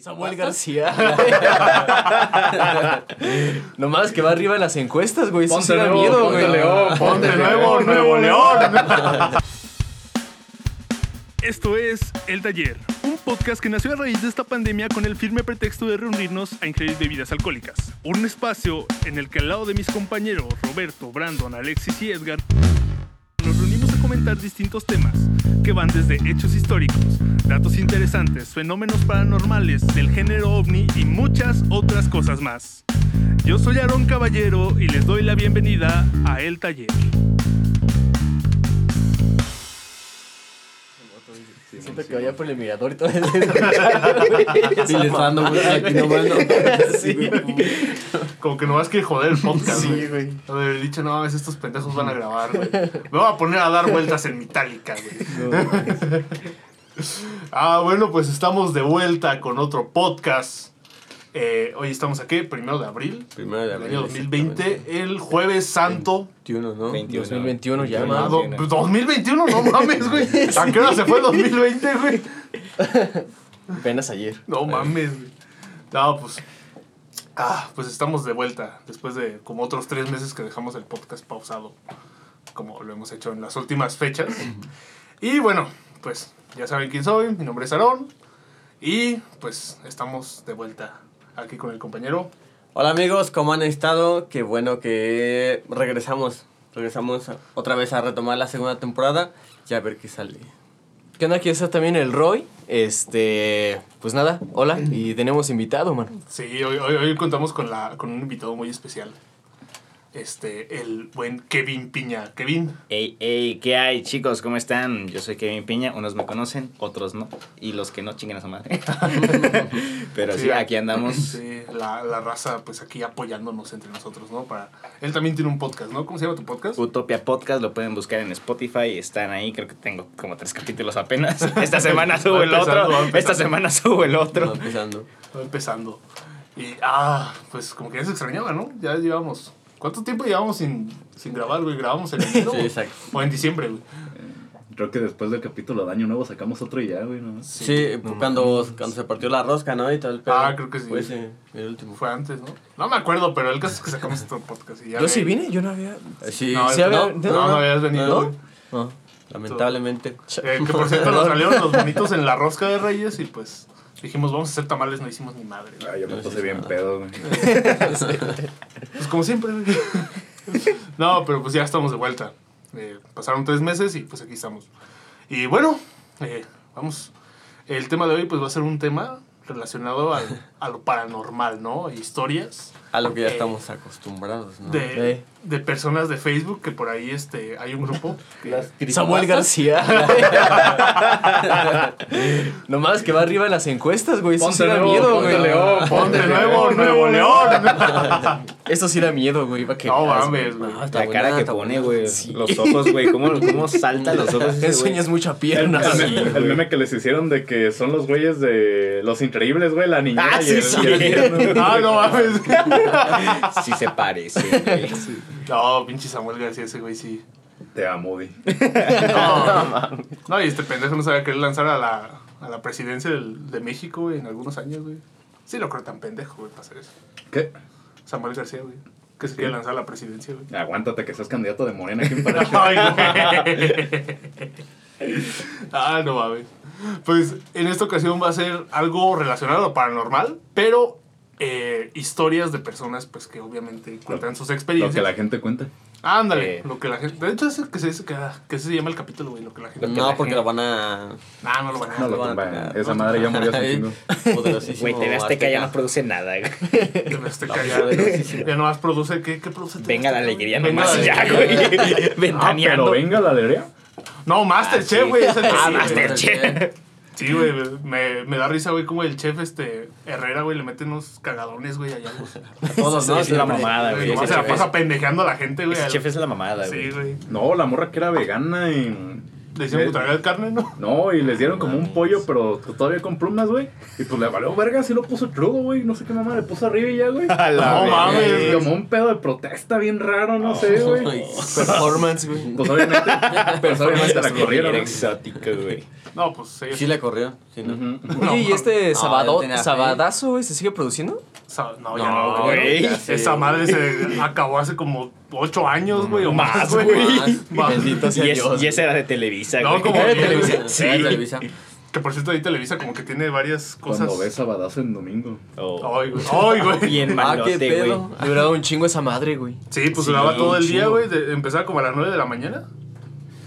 Samuel García. Nomás que va arriba en las encuestas, güey. Eso Ponte sí da nuevo, miedo, ponte güey. León, Ponte nuevo, Nuevo León. Esto es El Taller, un podcast que nació a raíz de esta pandemia con el firme pretexto de reunirnos a ingerir bebidas alcohólicas. Un espacio en el que al lado de mis compañeros Roberto, Brandon, Alexis y Edgar nos reunimos a comentar distintos temas que van desde hechos históricos, datos interesantes, fenómenos paranormales del género ovni y muchas otras cosas más. Yo soy Aarón Caballero y les doy la bienvenida a El Taller. Siento que vaya por el mirador y todo eso. Sí, le está dando vueltas aquí nomás, ¿no? Sí. Como que nomás quiere joder el podcast, Sí, güey. Haber dicho, no mames, estos pendejos van a grabar, güey. Me voy a poner a dar vueltas en Metallica, güey. ah, bueno, pues estamos de vuelta con otro podcast. Eh, hoy estamos aquí, primero de abril, Primero de del abril. año 2020, el Jueves Santo. 21, ¿no? 21. 2021 ya, Ah, man. do- 2021, no mames, güey. ¿A qué hora se fue el 2020, güey? Apenas ayer. No mames, güey. No, pues. Ah, pues estamos de vuelta. Después de como otros tres meses que dejamos el podcast pausado. Como lo hemos hecho en las últimas fechas. Y bueno, pues ya saben quién soy. Mi nombre es Aarón. Y pues estamos de vuelta aquí con el compañero. Hola amigos, ¿cómo han estado? Qué bueno que regresamos. Regresamos otra vez a retomar la segunda temporada y a ver qué sale. ¿Qué onda? Aquí está también el Roy. Este. Pues nada, hola. Y tenemos invitado, man. Sí, hoy, hoy, hoy contamos con, la, con un invitado muy especial. Este, el buen Kevin Piña. Kevin. Ey, ey, ¿qué hay, chicos? ¿Cómo están? Yo soy Kevin Piña, unos me conocen, otros no. Y los que no chinguen a su madre. Pero sí, aquí andamos. Sí, la, la raza, pues aquí apoyándonos entre nosotros, ¿no? Para... Él también tiene un podcast, ¿no? ¿Cómo se llama tu podcast? Utopia Podcast, lo pueden buscar en Spotify, están ahí, creo que tengo como tres capítulos apenas. Esta semana subo el empezando, otro, empezando. esta semana subo el Va otro. empezando. Va empezando. Y, ah, pues como que ya se extrañaba, ¿no? Ya llevamos... ¿Cuánto tiempo llevamos sin, sin grabar, güey? ¿Grabamos en enero? Sí, exacto. O en diciembre, güey. Creo que después del capítulo de Año Nuevo sacamos otro y ya, güey, ¿no? Sí, cuando, cuando se partió la rosca, ¿no? Y todo el pedo. Ah, creo que sí. Fue ese, el último. Fue antes, ¿no? No me acuerdo, pero el caso es que sacamos otro podcast. Y ya Yo sí vine, yo no había. Sí, No, Sí, no, había- no, no, habías venido. No. lamentablemente. Eh, que por cierto nos salieron los bonitos en la rosca de Reyes y pues dijimos, vamos a hacer tamales, no hicimos ni madre. Ah, yo me No, puse bien pedo, güey. Pues como siempre, güey. No, pero pues ya estamos de vuelta. Eh, pasaron tres meses y pues aquí estamos. Y bueno, eh, vamos. El tema de hoy pues va a ser un tema relacionado al- a lo paranormal, ¿no? Historias A lo que ya Eh, estamos acostumbrados, ¿no? de, personas de Facebook que por ahí este, hay un grupo. que- Samuel García. Nomás que va arriba en las encuestas, güey. Eso Ponte sí da nuevo, miedo, ponte güey. León, Ponte nuevo, Nuevo León. Eso sí da miedo, güey. que No mames, güey. Ah, La buena, cara que está pone, güey. Sí. Los ojos, güey. ¿Cómo, ¿Cómo saltan los ojos ese güey? Enseñas mucha pierna. el meme, el meme que les hicieron de que son los güeyes de Los Increíbles, güey, la niñera Ah, y sí, sí. Ah, no mames. Sí se parece, güey. No, pinche Samuel García, ese güey sí. Te amo, güey. No, no, y este pendejo no sabía querer lanzar a la, a la presidencia del- de México, güey, en algunos años, güey. Sí lo creo tan pendejo, güey, para hacer eso. ¿Qué? Samuel García, güey. Que se quiere lanzar a la presidencia, güey. Aguántate que seas candidato de Morena aquí en Paracho. Ay, güey. Ah, no mames. Pues en esta ocasión va a ser algo relacionado a lo paranormal, pero eh, historias de personas pues que obviamente cuentan sus Lo experiencias. que la gente cuenta. Ándale, Eh. lo que la gente... De hecho, es que se dice que, que se llama el capítulo, güey, lo que la gente... No, porque lo van a... Nah, no lo van a No lo van a. Esa madre ya murió hace un chingo. Güey, TV Azteca ya no Azteca. produce nada, güey. Debe estar callado. Ya nomás produce... ¿Qué, qué produce? Venga la alegría nomás ya, güey. Ah, pero Ventaneando. venga la alegría. No, Masterchef, Ah, sí. güey. el Ah, sí, güey. Masterchef. Sí, güey. Me, me da risa, güey, como el chef este Herrera, güey, le mete unos cagadones, güey, allá. güey. Todos, ¿no? es la mamada, güey. Nomás Ese se la chef pasa pendejeando a la gente, güey. Al- chef es la mamada, Sí, güey. güey. No, la morra que era vegana y, Le hicieron Eh. tragar carne, ¿no? No, y les dieron como un pollo, pero todavía con plumas, güey. Y pues le valió verga, sí lo puso crudo, güey. No sé qué mamá le puso arriba y ya, güey. A la No mames. Como un pedo de protesta bien raro, no sé, güey. Performance, güey. Pues obviamente, pues obviamente la corrieron. Bien exótico, güey. No, pues ellos. Sí le corrió, sí, ¿no? Oye, ¿y este No, sabado, sabadazo, güey, se sigue produciendo? No, ya No, no, güey. ya. Esa madre se acabó hace como 8 años, güey, o más, Más, güey. Bendito sea Y, es- Dios. y esa era de Televisa, No, güey. como ¿Era de Televisa? Sí, Televisa. Que por cierto ahí Televisa como que tiene varias cosas. Cuando ves Sabadazo en domingo. Oh. Ay, güey. Ay, güey. Bien Ah, malote, qué güey. Duraba un chingo esa madre, güey. Sí, pues Sí, duraba todo el día, güey. de- Empezaba como a las 9 de la mañana.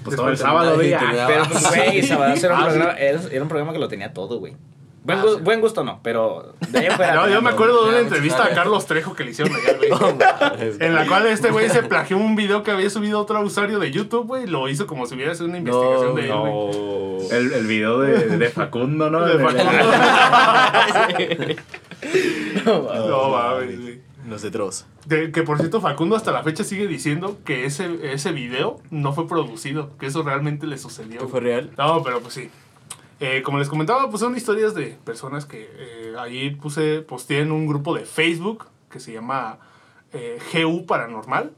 Pues todo el sábado, güey. Ah, Pero pues, güey, Sabadazo era un Ah, programa, era un programa que lo tenía todo, güey. Buen, Ah, gu- sí. buen gusto no, pero de ahí fuera. Yo, yo me acuerdo de una entrevista a Carlos Trejo que le hicieron allá, güey. En la cual este güey se plagió un video que había subido otro usuario de YouTube, güey. Lo hizo como si hubiera sido una investigación de él, güey. No. El, el video de, de Facundo, ¿no? De Facundo. No, mames, güey. Los de que por cierto, Facundo hasta la fecha sigue diciendo que ese, ese video no fue producido, que eso realmente le sucedió. ¿Qué fue real? No, pero pues sí. Eh, como les comentaba, pues son historias de personas que eh, ahí puse, posteé en un grupo de Facebook que se llama eh, GU Paranormal.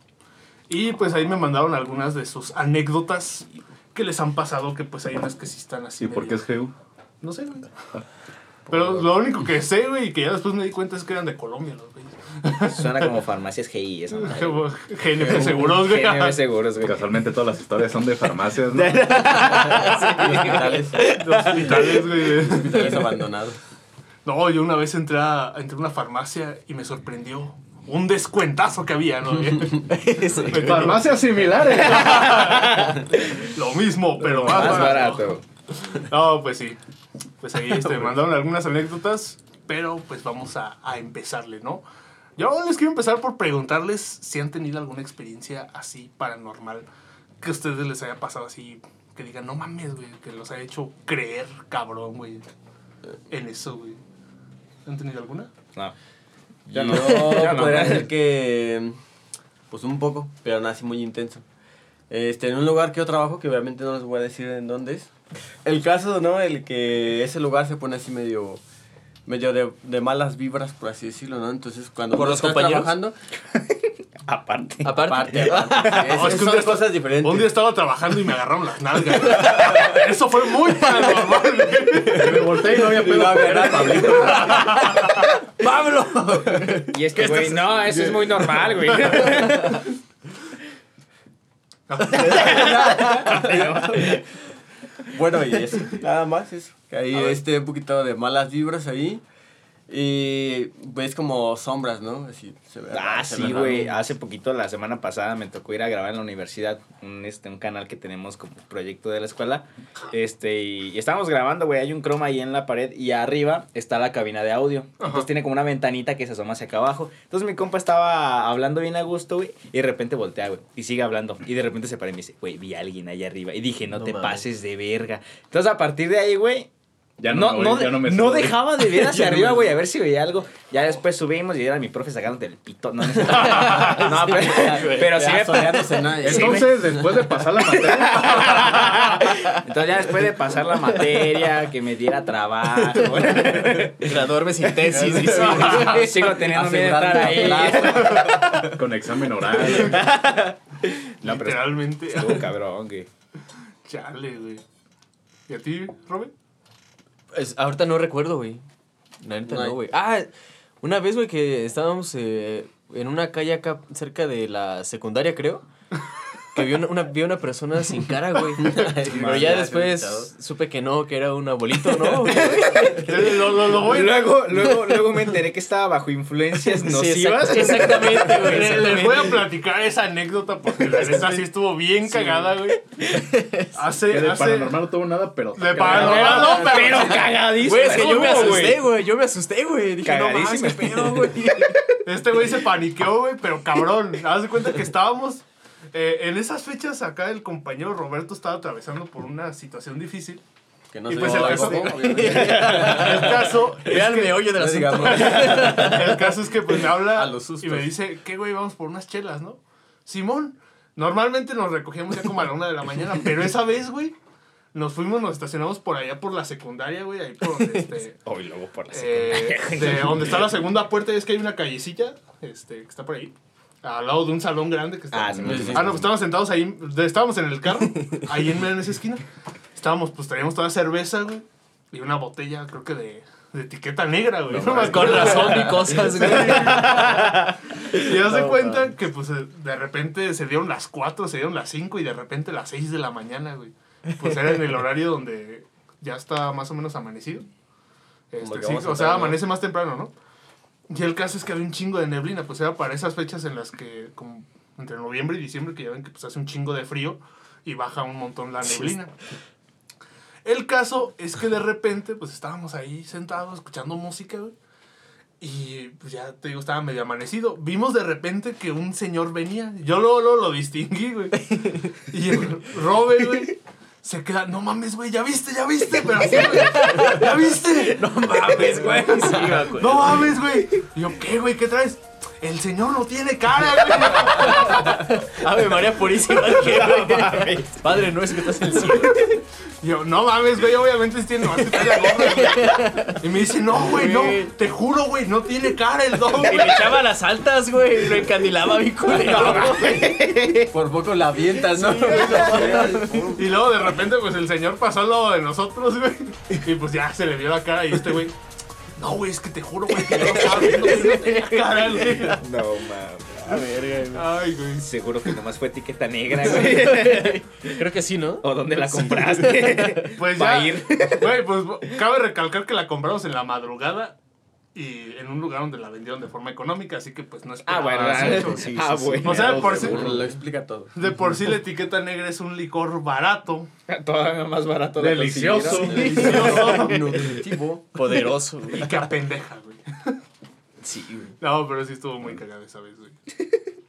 Y pues ahí me mandaron algunas de sus anécdotas que les han pasado, que pues hay unas que sí están así. ¿Y por qué es GU? No sé, güey. Pero lo único que sé, güey, y que ya después me di cuenta es que eran de Colombia los. Suena como farmacias GI, eso. GNP Seguros, güey. GNB Seguros, güey. Casualmente todas las historias son de farmacias, ¿no? Hospitales, De hospitales, güey. hospitales abandonados. No, yo una vez entré a, entré a una farmacia y me sorprendió un descuentazo que había, ¿no? Farmacias similares. Lo mismo, pero más, Más barato. barato. No, pues sí. Pues ahí este, me mandaron algunas anécdotas, pero pues vamos a, a empezarle, ¿no? Yo les quiero empezar por preguntarles si han tenido alguna experiencia así paranormal que a ustedes les haya pasado así, que digan, no mames, güey, que los haya hecho creer, cabrón, güey, en eso, güey. ¿Han tenido alguna? No. Yo, no. Yo no. podría decir que. Pues un poco, pero nada así muy intenso. Este, en un lugar que yo trabajo, que obviamente no les voy a decir en dónde es. El caso, ¿no? El que ese lugar se pone así medio. Medio de, de malas vibras, por así decirlo, ¿no? Entonces, cuando ¿Por uno los está compañeros? trabajando. Aparte. Aparte. Aparte, aparte, es- No, es que un son día cosas diferentes. Un día estaba trabajando y me agarraron las nalgas. Eso fue muy paranormal. Me volteé y no había no pedo. había nada, Pablito. ¡Pablo! Y es que, güey, no, eso es muy normal, güey. Bueno, y eso, nada más eso. Que ahí este un poquito de malas vibras ahí. Y ves como sombras, ¿no? Así se ve Ah, se sí, güey. Hace poquito, la semana pasada, me tocó ir a grabar en la universidad un, este, un canal que tenemos como proyecto de la escuela. Este, y, y estábamos grabando, güey. Hay un croma ahí en la pared y arriba está la cabina de audio. Entonces tiene como una ventanita que se asoma hacia acá abajo. Entonces mi compa estaba hablando bien a gusto, güey. Y de repente voltea, güey. Y sigue hablando. Y de repente se para y me dice, güey, vi a alguien ahí arriba. Y dije, no, No te mames. pases de verga. Entonces a partir de ahí, güey, Ya no, no, me no, voy, ya no me no subo. dejaba de ver hacia arriba, güey, a ver si veía algo. Ya después subimos y era mi profe sacándote el pito. No, no, pero, pero sí Ya me Entonces, después de pasar la materia, Entonces ya después de pasar la materia, que me diera trabajo. Graduarme sin tesis, dice. Sigo teniendo miedo de estar ahí. con examen oral. Literalmente. estuvo cabrón, güey. Chale, güey. ¿Y a ti, Robert? Es- ahorita no recuerdo, güey. La neta No güey. Ah, una vez, güey, que estábamos eh, en una calle acá cerca de la secundaria, creo. Que vi una, una, vi una persona sin cara, güey. Pero ya después invitado. supe que no, que era un abuelito, ¿no? güey? Lo, lo, lo voy- Luego, luego, luego me enteré que estaba bajo influencias Sí, nocivas. exact- exactamente, güey. Le- Les voy a platicar esa anécdota porque la neta sí estuvo bien cagada, güey. Hace, Que de hace... paranormal no tuvo nada, pero. De paranormal no, pero... Pero cagadísimo. Güey, es que yo me ¿Cómo, asusté, güey? Yo me asusté, güey. Dije, no mames, Cagadísimo. qué pedo, güey. Este güey se paniqueó, güey, pero cabrón. Haz de cuenta que estábamos... eh, en esas fechas acá el compañero Roberto estaba atravesando por una situación difícil. Que no Y se pues el algo, caso-. El caso... es Era el que- meollo del No. El caso es que pues me habla A los sustos. y me dice, ¿qué güey? Vamos por unas chelas, ¿no? Simón, normalmente nos recogíamos ya como a la una de la mañana, pero esa vez, güey, Nos fuimos, nos estacionamos por allá por la secundaria, güey, ahí por donde, este... Oh, y luego por la eh, secundaria. de donde está la segunda puerta, es que hay una callecilla, este, que está por ahí. Al lado de un salón grande que está. Ah, sí, Sí, sí. Ah, no, pues estábamos sentados ahí, estábamos en el carro, ahí en, en esa esquina. Estábamos, pues traíamos toda cerveza, güey, y una botella, creo que de, de etiqueta negra, güey. No, me Con razón vi cosas, güey. Y haz de cuenta que, pues, de repente se dieron las 4, se dieron las 5 y de repente las 6 de la mañana, güey. Pues era en el horario donde ya está más o menos amanecido. Este, sí, o sea, ¿no? amanece más temprano, ¿no? Y el caso es que había un chingo de neblina, pues era para esas fechas en las que, como entre noviembre y diciembre, que ya ven que pues hace un chingo de frío y baja un montón la neblina. El caso es que de repente, pues estábamos ahí sentados escuchando música, güey. Y pues ya te digo, estaba medio amanecido. Vimos de repente que un señor venía. Yo luego, luego lo distinguí, güey. Y el Robert, güey, se queda, no mames, güey, ya viste, ya viste, pero así, güey, ya viste. No Mames, güey. Sí, no mames, güey. Y yo, ¿qué, güey? ¿Qué traes? El señor no tiene cara, güey. Ave María Purísima. ¿qué, güey? Padre nuestro que estás en el cielo. Y yo, no mames, güey, obviamente tiene más que trae la gorra, güey. Y me dice, no, güey, no, te juro, güey, no tiene cara el don, Y le echaba las altas, güey. Y lo encandilaba bien culero, güey. Por poco la avientas, ¿no? Y luego de repente, pues el señor pasó al lado de nosotros, güey. Y pues ya se le vio la cara y este güey. No, güey, es que te juro, güey, que yo estaba viendo, güey, no tenía cara, güey. No, mames. A ver, güey. Ay, güey. Seguro que nomás fue etiqueta negra, güey. Creo que sí, ¿no? ¿O dónde la compraste? Pues Va ya. a ir. Güey, pues cabe recalcar que la compramos en la madrugada y en un lugar donde la vendieron de forma económica, así que pues no es Ah, bueno, mucho. sí, ah, bueno. O sea, por si- Lo explica todo. De por sí la etiqueta negra es un licor barato, Todavía más barato de Delicioso. delicioso Nutritivo. Poderoso, güey. y que apendeja, güey. Sí, güey. No, pero sí estuvo muy cagado esa vez, güey.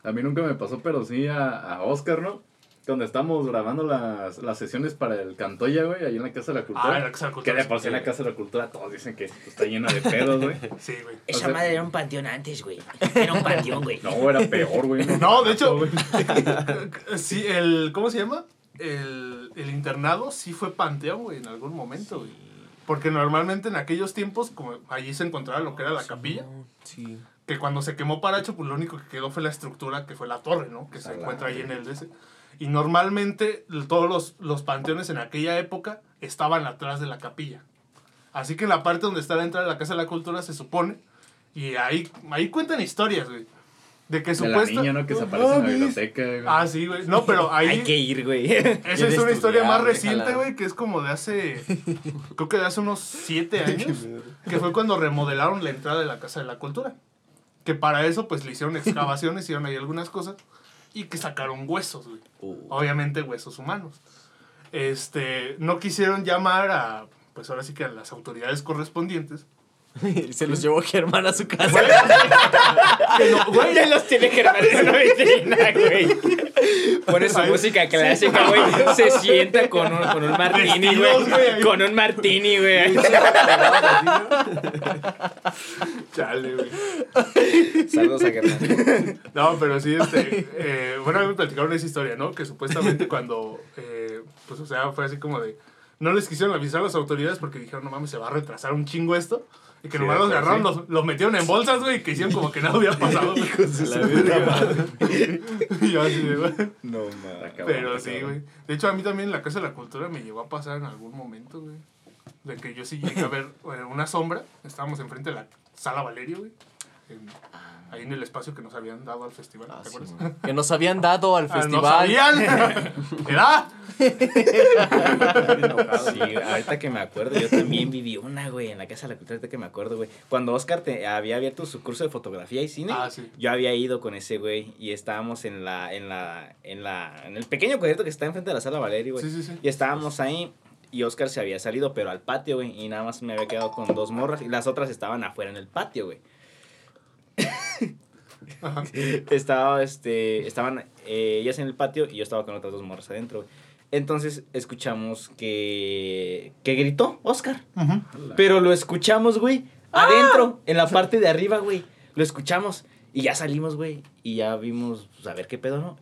A mí nunca me pasó, pero sí a, a Oscar, ¿no? Cuando estamos grabando las, las sesiones para el Cantoya, güey, ahí en la Casa de la Cultura. Ah, en la Casa de la Cultura, Que de por sí en la Casa de la Cultura todos dicen que está llena de pedos, güey. Sí, güey. O sea- madre era un panteón antes, güey. Era un panteón, güey. No, era peor, güey. No, de hecho, güey. sí, el, ¿cómo se llama? El, el internado sí fue panteón, güey, en algún momento, güey. Porque normalmente en aquellos tiempos, como allí se encontraba lo que era la capilla, Sí. que cuando se quemó Paracho, pues lo único que quedó fue la estructura, que fue la torre, ¿no? Que se la encuentra ahí en el DC. Y normalmente todos los, los panteones en aquella época estaban atrás de la capilla. Así que en la parte donde está la entrada de la Casa de la Cultura se supone, y ahí, ahí cuentan historias, güey. De que De la niña, ¿no? Que se aparece en la biblioteca, güey. Ah, sí, güey. No, pero ahí... Hay que ir, güey. Esa es una historia más reciente, güey, que es como de hace. creo que de hace unos siete años. que fue cuando remodelaron la entrada de la Casa de la Cultura. Que para eso, pues le hicieron excavaciones, hicieron ahí algunas cosas. Y que sacaron huesos, güey. Uh. Obviamente huesos humanos. Este. No quisieron llamar a. Pues ahora sí que a las autoridades correspondientes. Se los llevó Germán a su casa. Que no- güey, Ya los tiene Germán en una vitrina, güey. Pone su música clásica, güey. Se sienta con un, con un martini, güey. Con un martini, güey. Chale, güey. Saludos a Germán. No, pero sí, este, eh, bueno, a mí me platicaron esa historia, ¿no? Que supuestamente cuando, eh, pues, o sea, fue así como de, no les quisieron avisar a las autoridades porque dijeron, no mames, se va a retrasar un chingo esto. Y que Sí, nomás los agarraron, sí. los, los metieron en bolsas, güey, y que hicieron como que nada había pasado. güey. y yo así de, güey. No, mames. Pero sí, güey. De hecho, a mí también la Casa de la Cultura me llegó a pasar en algún momento, güey. De que yo sí llegué a ver eh, una sombra. Estábamos enfrente de la Sala Valerio, güey. en- ahí en el espacio que nos habían dado al festival, Ah, ¿te acuerdas? que nos habían dado al Ah, ¿No festival. sabían? ¿Era? Sí, ahorita que me acuerdo, yo también viví una, güey, en la Casa de la Cultura, ahorita que me acuerdo, güey. Cuando Oscar te, había abierto su curso de fotografía y cine, Ah, sí. yo había ido con ese güey y estábamos en la, en la, en la, en el pequeño concierto que está enfrente de la sala Valerio, güey. Sí, sí, sí. Y estábamos ahí y Oscar se había salido, pero al patio, güey, y nada más me había quedado con dos morras y las otras estaban afuera en el patio, güey. Ajá. Estaba, este, estaban eh, ellas en el patio y yo estaba con otras dos morras adentro, güey. Entonces escuchamos que, que gritó Oscar. Pero lo escuchamos, güey, adentro, en la parte de arriba, güey. Lo escuchamos y ya salimos, güey. Y ya vimos, pues, a ver qué pedo, ¿no?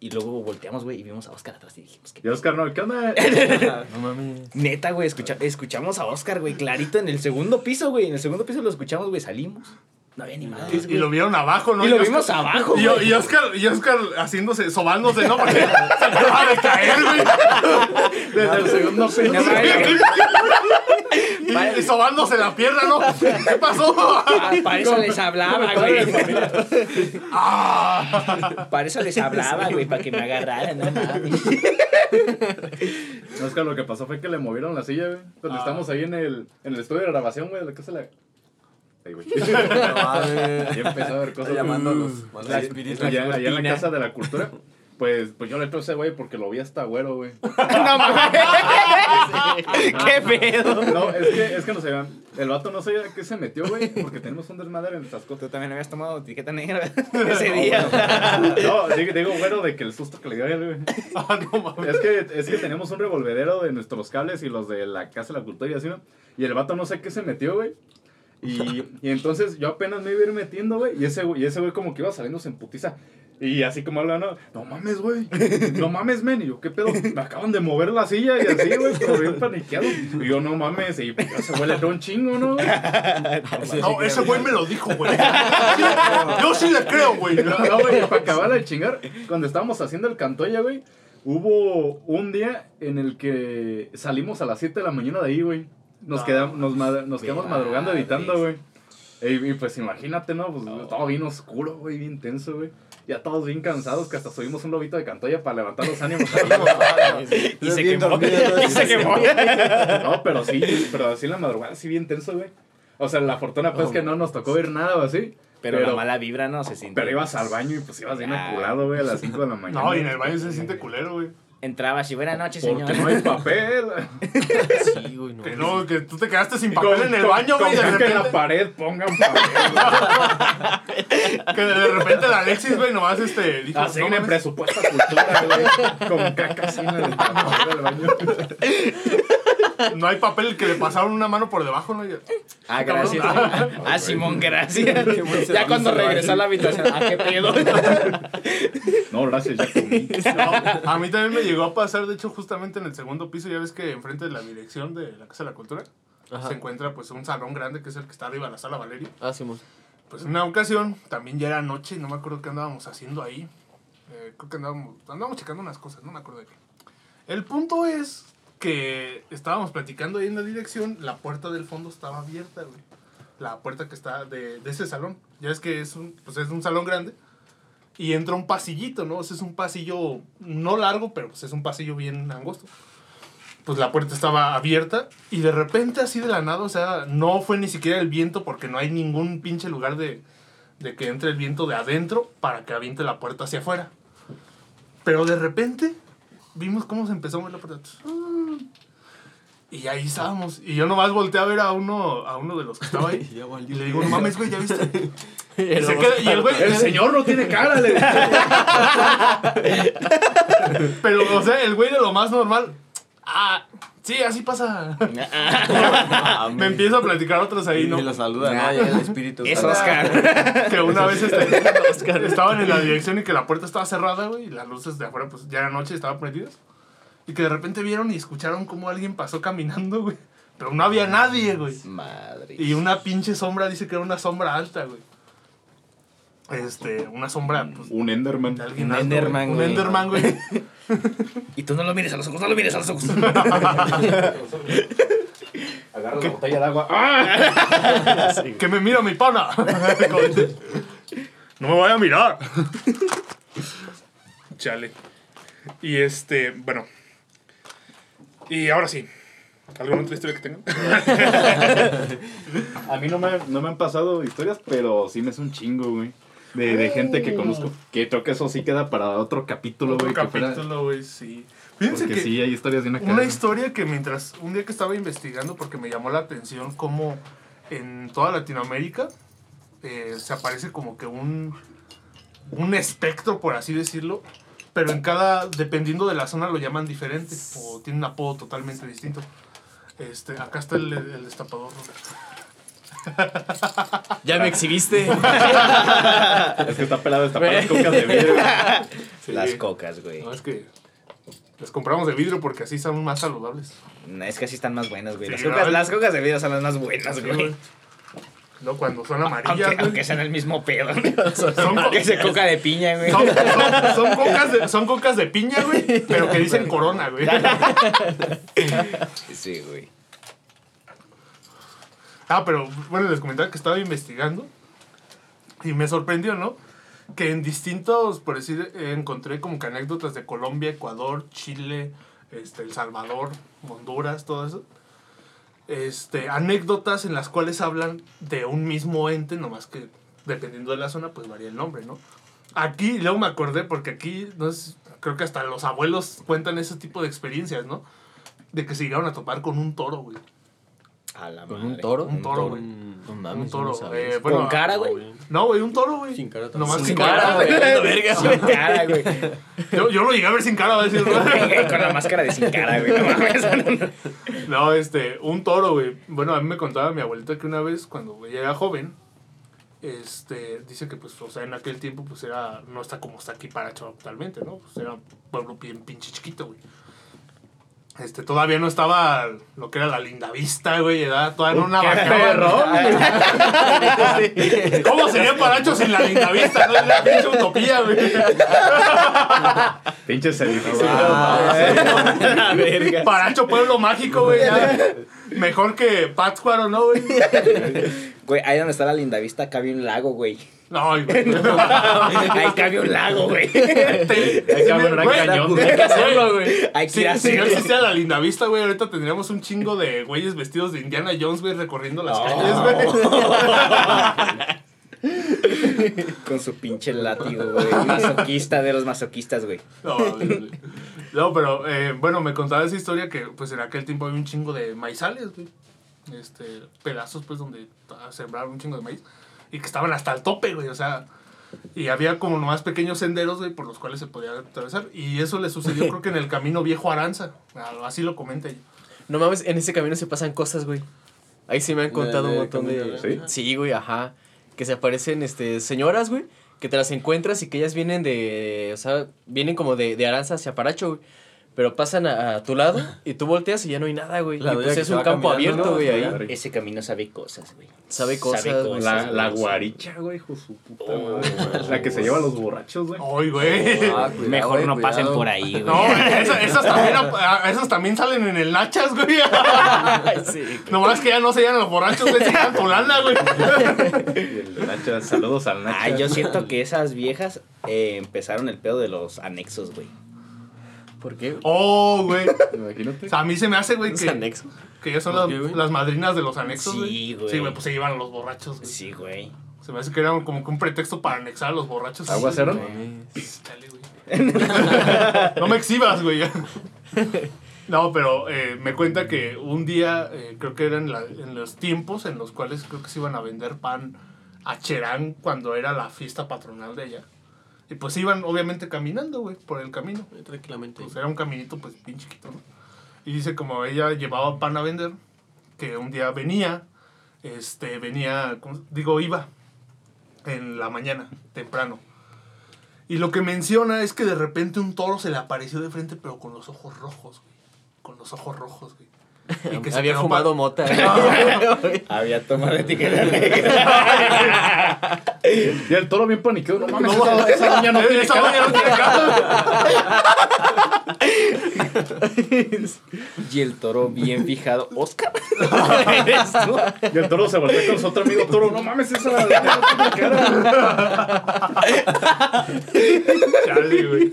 Y luego volteamos, güey, y vimos a Oscar atrás y dijimos, Y ¿qué? Oscar, no, ¿qué onda? No mames. Neta, güey, escucha- escuchamos a Oscar, güey, clarito en el segundo piso, güey. En el segundo piso lo escuchamos, güey, salimos. No había ni madres, Y lo vieron abajo, ¿no? Y lo Oscar- vimos abajo, Y, güey. y Oscar, y Oscar haciéndose, sobándose, ¿no? Porque se acaba de caer, güey. Desde el segundo piso. No. Y, y sobándose la pierna, ¿no? ¿Qué pasó? Ah, Para eso les hablaba, güey. Ah. Para eso les hablaba, güey, para que me agarraran, no mames. Oscar, lo que pasó fue que le movieron la silla, güey. Cuando Ah. estamos ahí en el, en el estudio de grabación, güey, de la casa de la... Ahí, güey. No mames. Y empezó a ver cosas. Llamando a los Allá- espíritus. allá, allá en la casa de la cultura. Pues, pues yo le puse ese güey porque lo vi hasta güero, güey. No mames. ¿Qué pedo? No, es que, es que no sé, el vato no sabía qué se metió, güey, porque tenemos un desmadre en Tasco. Tú también habías tomado etiqueta negra ese día. No, digo, digo, güero, de que el susto que le dio a él, güey. Ah, no mames. Es que, es que tenemos un revolvedero de nuestros cables y los de la casa de la cultura y así, ¿no? Y el vato no sé qué se metió, güey. Y, y entonces yo apenas me iba a ir metiendo, güey. Y ese, güey- y ese güey como que iba saliendo en putiza. Y así como hablando, no mames, güey. No mames, men. Y yo, ¿qué pedo? Me acaban de mover la silla y así, güey, como bien paniqueado. Y yo, no mames. Y pues, ese güey le dio un chingo, ¿no? No, ese güey me lo dijo, güey. Yo sí le creo, güey. No, no, güey, para acabar de chingar, cuando estábamos haciendo el cantoya, güey, hubo un día en el que salimos a las 7 de la mañana de ahí, güey. Nos, quedamos, nos, ma- nos quedamos madrugando editando, güey. Y, y pues imagínate, ¿no? Pues estaba bien oscuro, güey, bien tenso, güey. Ya todos bien cansados que hasta subimos un lobito de cantoya para levantar los ánimos. Y se quemó. Y se quemó. no, pero sí, pero así en la madrugada, sí bien tenso, güey. O sea, la fortuna pues que no nos tocó ver nada o así. Pero, la mala vibra no se sintió. Pero ibas al baño y pues ibas bien aculado, güey, a las 5 de la mañana. No, y en el baño se siente culero, güey. Entraba si buena noche, señor. Porque no hay papel. Sí, güey, no. Que no, que tú te quedaste sin Con- papel en el con- baño, con güey. De que en la repente, pared pongan papel. que de repente la Alexis, güey, nomás este, dijo, Así no en el mames, presupuesto a cultura, güey. Con caca así en el baño. No hay papel que le pasaron una mano por debajo, ¿no? Ah, gracias. Ah, Simón, gracias. Ya cuando regresó a la habitación, ah, qué pedo. No, gracias, ya comí. No, a mí también me llegó a pasar, de hecho, justamente en el segundo piso, ya ves que enfrente de la dirección de la Casa de la Cultura Ajá. se encuentra pues un salón grande que es el que está arriba de la sala Valeria. Ah, Simón. Pues en una ocasión, también ya era noche, no me acuerdo qué andábamos haciendo ahí. Eh, creo que andábamos, andábamos checando unas cosas, no me acuerdo de qué. El punto es que estábamos platicando ahí en la dirección, la puerta del fondo estaba abierta, güey. La puerta que está de, de ese salón. Ya es que es un, pues es un salón grande. Y entra un pasillito, ¿no? O sea, es un pasillo no largo, pero pues es un pasillo bien angosto. Pues la puerta estaba abierta y de repente así de la nada, o sea, no fue ni siquiera el viento porque no hay ningún pinche lugar de, de que entre el viento de adentro para que aviente la puerta hacia afuera. Pero de repente vimos cómo se empezó a mover la puerta. Y ahí estábamos. Y yo nomás volteé a ver a uno, a uno de los que estaba ahí. Y le digo, no mames, güey, ¿ya viste? Y, se queda- y el güey... El señor no tiene cara, le. Pero, o sea, el güey de lo más normal. Ah, sí, así pasa. Me empiezo a platicar otros ahí, ¿no? Y lo saluda, ¿no? Y el espíritu. Es Oscar. Que una vez este, estaban en la dirección y que la puerta estaba cerrada, güey, y las luces de afuera, pues ya era noche, estaban prendidas. Y que de repente vieron y escucharon cómo alguien pasó caminando, güey. Pero no había nadie, güey. Madre. Y una pinche sombra, dice que era una sombra alta, güey. Este, una sombra, pues, Un Enderman. de alguien Un alto, Enderman, Un güey. Enderman, güey. Y tú no lo mires a los ojos, no lo mires a los ojos. Agarra la botella de agua. ¡Ah! Que me mira mi pana. no me vaya a mirar. Chale. Y este, bueno. Y ahora sí. ¿Alguna otra historia que tengan? A mí no me, no me han pasado historias, pero sí me es un chingo, güey. De, de gente que conozco. Que creo que eso sí queda para otro capítulo, Otro güey. que fuera- capítulo, güey, sí. Fíjense Porque que sí, hay historias de una una historia que mientras, un día que estaba investigando, porque me llamó la atención cómo en toda Latinoamérica eh, se aparece como que un, un espectro, por así decirlo, pero en cada, dependiendo de la zona, lo llaman diferente o tiene un apodo totalmente distinto. Este, acá está el, el destapador. Ya me exhibiste. Es que está pelado esta para las cocas de vidrio. Sí. Las cocas, güey. No, es que las compramos de vidrio porque así son más saludables. No, es que así están más buenas, güey. Sí, Las, ¿no? cocas, las cocas de vidrio son las más buenas, Sí, güey. No, cuando son amarillas, Aunque, güey. aunque sean el mismo pedo. Son, que se coca de piña, güey. son, son- son cocas de, son cocas de piña, güey, pero que dicen corona, güey. Sí, güey. Ah, pero bueno, les comentaba que estaba investigando y me sorprendió, ¿no? Que en distintos, por decir, eh, encontré como que anécdotas de Colombia, Ecuador, Chile, este, El Salvador, Honduras, todo eso. Este, anécdotas en las cuales hablan de un mismo ente, nomás que dependiendo de la zona, pues varía el nombre, ¿no? Aquí, luego me acordé, porque aquí, no es, creo que hasta los abuelos cuentan ese tipo de experiencias, ¿no? De que se llegaron a topar con un toro, güey. A la ¿Con madre. un toro? Un toro, güey. No mames, Un toro. no eh, bueno, ¿Con cara, güey? No, güey, un toro, güey. Sin cara también. Nomás Sin sin, cara, güey. Sin cara, güey. Yo, yo lo llegué a ver sin cara, va a decir. Con la máscara de sin cara, güey. No mames. No, este, un toro, güey. Bueno, a mí me contaba mi abuelita que una vez, cuando ella era joven, este, dice que, pues, o sea, en aquel tiempo, pues, era, no está como está aquí Paracho actualmente, ¿no? Pues era un pueblo bien pinche chiquito, güey. Este, todavía no estaba lo que era la linda vista, güey, era todavía no una ¡Qué vaca. ¿Cómo sería Paracho sin la linda vista? No es una pinche utopía, güey. Pinches edificios. La verga. Paracho, pueblo mágico, güey. Mejor que Pátzcuaro, ¿no, güey? Güey, ahí donde está la linda vista cabe un lago, güey. No, güey. Ahí cabe un lago, güey. Que abrir un güey, cañón. Hay que hacerlo, güey. Hay que Si, no existiera la linda vista, güey, ahorita tendríamos un chingo de güeyes vestidos de Indiana Jones, güey, recorriendo las calles, güey. Con su pinche látigo, güey. Masoquista de los masoquistas, güey. No, güey. No, pero eh, bueno, me contaba esa historia que pues en aquel tiempo había un chingo de maizales, güey. Este, pedazos pues donde sembraron un chingo de maíz y que estaban hasta el tope, güey, o sea, y había como nomás pequeños senderos, güey, por los cuales se podía atravesar y eso le sucedió creo que en el camino viejo Aranza, así lo comenta ella. No mames, en ese camino se pasan cosas, güey. Ahí sí me han contado de un montón camino, de... ¿sí? Sí, güey, ajá. Que se aparecen, este, señoras, güey, que te las encuentras y que ellas vienen de... O sea, vienen como de, de Aranza hacia Paracho. Pero pasan a, a tu lado y tú volteas y ya no hay nada, güey. La Y pues es un campo abierto, güey, ahí. Ese camino sabe cosas, güey. Sabe cosas. La, la guaricha, güey, su puta madre. La que se lleva a los borrachos, güey. Ay, güey. Ah, cuidado, Mejor no pasen por ahí, güey. No, esas, esas también, ah, esas también salen en el Nachas, güey. Sí, Nomás que ya no se llevan los borrachos, güey, se llevan tu lana, güey. Y el Nacha, saludos al Nacha. Ah, yo siento que esas viejas eh, empezaron el pedo de los anexos, güey. ¿Por qué? Oh, güey. Imagínate. O sea, a mí se me hace, güey, que, anexos. que ellas son ¿Por las, madrinas de los anexos, Sí, güey. Sí, güey, pues se llevan a los borrachos, güey. Sí, güey. Se me hace que era como que un pretexto para anexar a los borrachos. ¿Aguacero? Chale, güey. no me exhibas, güey. No, pero eh, me cuenta que un día, eh, creo que eran en los tiempos en los cuales creo que se iban a vender pan a Cherán cuando era la fiesta patronal de ella. Y pues iban obviamente caminando, güey, por el camino. Tranquilamente. Pues era un caminito pues bien chiquito, ¿no? Y dice como ella llevaba pan a vender, que un día venía, este, venía, ¿cómo se- digo, iba en la mañana, temprano. Y lo que menciona es que de repente un toro se le apareció de frente, pero con los ojos rojos, güey. Con los ojos rojos, güey. Y que se Había fumado pa- mota. Había tomado etiqueta negra. Y el toro bien paniqueado. No mames, No, esa, esa doña no tiene esa cara. doña no tiene cara. y el toro bien fijado. Oscar. ¿Eres tú? Y el toro se voltea con su otro amigo toro. No mames, esa doña no tiene cara. Chale, güey.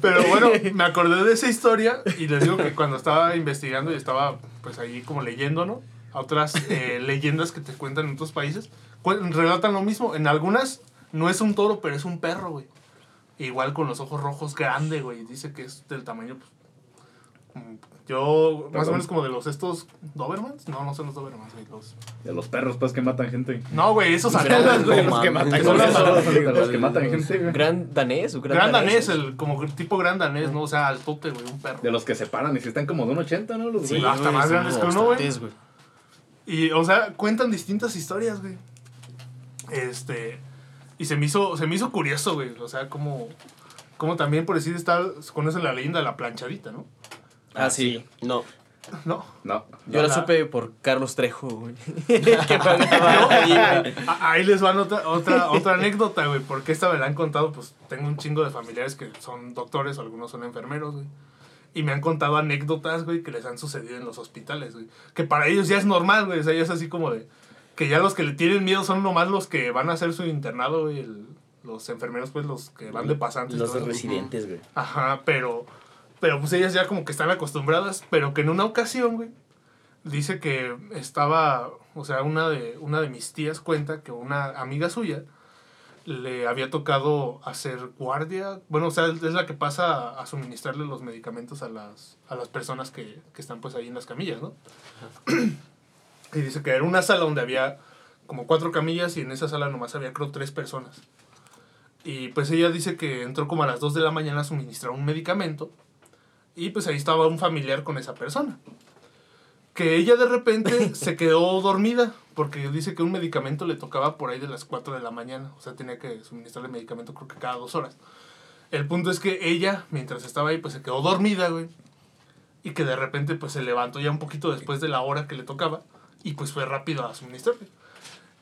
Pero bueno, me acordé de esa historia y les digo que cuando estaba investigando y estaba pues ahí como leyendo, ¿no? A otras eh, leyendas que te cuentan en otros países, relatan lo mismo. En algunas no es un toro, pero es un perro, güey. Igual con los ojos rojos grande, güey. Dice que es del tamaño, pues, yo, más o menos como de los estos Dobermans. No, no son los Dobermans, güey. Los... De los perros, pues, que matan gente. No, güey, esos aletas, güey. Los que matan. Son Son los, que matan gente, güey. Gran danés o gran, Gran danés, el, como tipo gran danés, ¿no? O sea, altote, güey, un perro. De los que se paran y si están como de un 80, ¿no? Los Sí, hasta más grandes que uno, güey. Y, o sea, cuentan distintas historias, güey. Este. Y se me hizo, se me hizo curioso, güey. O sea, como. como también por decir está, conocen la leyenda de la planchadita, ¿no? Ah, sí. No. No. No. Yo la la- supe por Carlos Trejo, güey. que ahí, güey. A- Ahí les van otra, otra, otra anécdota, güey, porque esta me la han contado, pues tengo un chingo de familiares que son doctores, algunos son enfermeros, güey. Y me han contado anécdotas, güey, que les han sucedido en los hospitales, güey. Que para ellos ya es normal, güey. O sea, ya es así como de... Que ya los que le tienen miedo son nomás los que van a hacer su internado, güey. el- los enfermeros, pues, los que van de pasantes. Los residentes, güey. Ajá, pero, pero pues ellas ya como que están acostumbradas, pero que en una ocasión, güey, dice que estaba, o sea, una de, una de mis tías cuenta que una amiga suya le había tocado hacer guardia, bueno, o sea, es la que pasa a, a suministrarle los medicamentos a las, a las personas que, que están pues ahí en las camillas, ¿no? y dice que era una sala donde había como cuatro camillas y en esa sala nomás había creo tres personas. Y pues ella dice que entró como a las 2 de la mañana a suministrar un medicamento. Y pues ahí estaba un familiar con esa persona. Que ella de repente se quedó dormida. Porque dice que un medicamento le tocaba por ahí de las 4 de la mañana. O sea, tenía que suministrarle medicamento creo que cada dos horas. El punto es que ella, mientras estaba ahí, pues se quedó dormida, güey. Y que de repente pues se levantó ya un poquito después de la hora que le tocaba. Y pues fue rápido a suministrarle.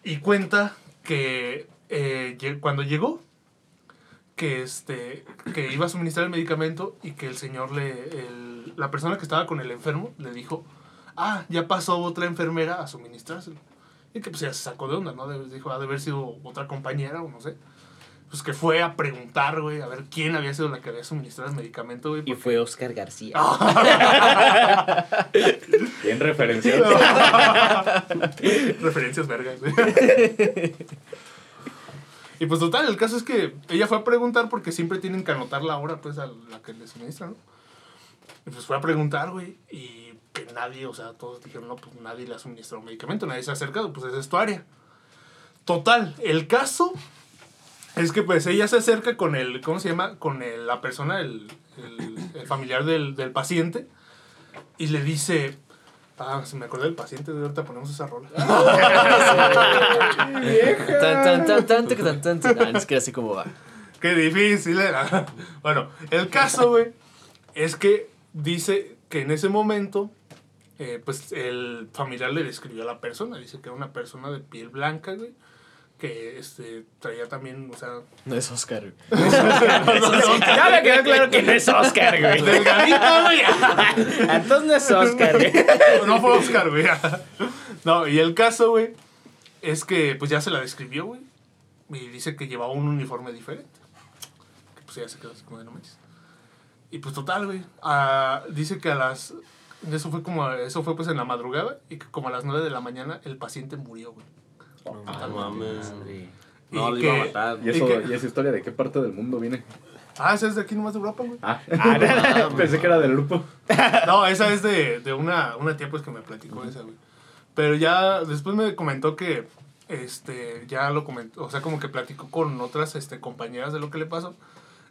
Y cuenta que eh, cuando llegó, que este que iba a suministrar el medicamento y que el señor le el- la persona que estaba con el enfermo le dijo ah ya pasó otra enfermera a suministrárselo y que pues ya se sacó de onda no De- dijo ha de haber sido otra compañera o no sé pues que fue a preguntar güey a ver quién había sido la que había suministrado el medicamento güey Y porque- fue Oscar García. Bien referenciado. Referencias vergas. güey. y pues total, el caso es que ella fue a preguntar porque siempre tienen que anotar la hora pues a la que les suministran, ¿no? Y pues fue a preguntar, güey, y que nadie, o sea, todos dijeron, no, pues nadie le ha suministrado medicamento, nadie se ha acercado, pues esa es tu área. Total, el caso es que pues ella se acerca con el, ¿cómo se llama? Con el- la persona, el, el- el familiar del, del paciente, y le dice, ah, se me acordé del paciente, de ahorita ponemos esa rola. Tan, tan, tan, tan, tan, tan, tan. Ah, es que así como va. Qué difícil era. Bueno, el caso, güey, es que dice que en ese momento, eh, pues el familiar le describió a la persona. Dice que era una persona de piel blanca, güey. Que este, traía también, o sea, No es Oscar, güey. Ya me quedó claro que no es Oscar, güey. delgadito, güey. Entonces no es Oscar, güey. No fue Oscar, güey. No, y el caso, güey, es que pues ya se la describió, güey. Y dice que llevaba un uniforme diferente. Que pues ya se quedó así como de no manches. Y pues total, güey. ah, dice que a las. Eso fue como. Eso fue pues en la madrugada. Y que como a las 9 de la mañana el paciente murió, güey. Ah, no mames. Y No, lo iba a matar. ¿Y, eso, ¿Y esa historia de qué parte del mundo viene? Ah, esa es de aquí nomás de Europa, güey. Ah, pensé que era del grupo. No, esa es de, de una, una tía pues que me platicó esa, güey. Pero ya después me comentó que este ya lo comentó, o sea, como que platicó con otras este, compañeras de lo que le pasó.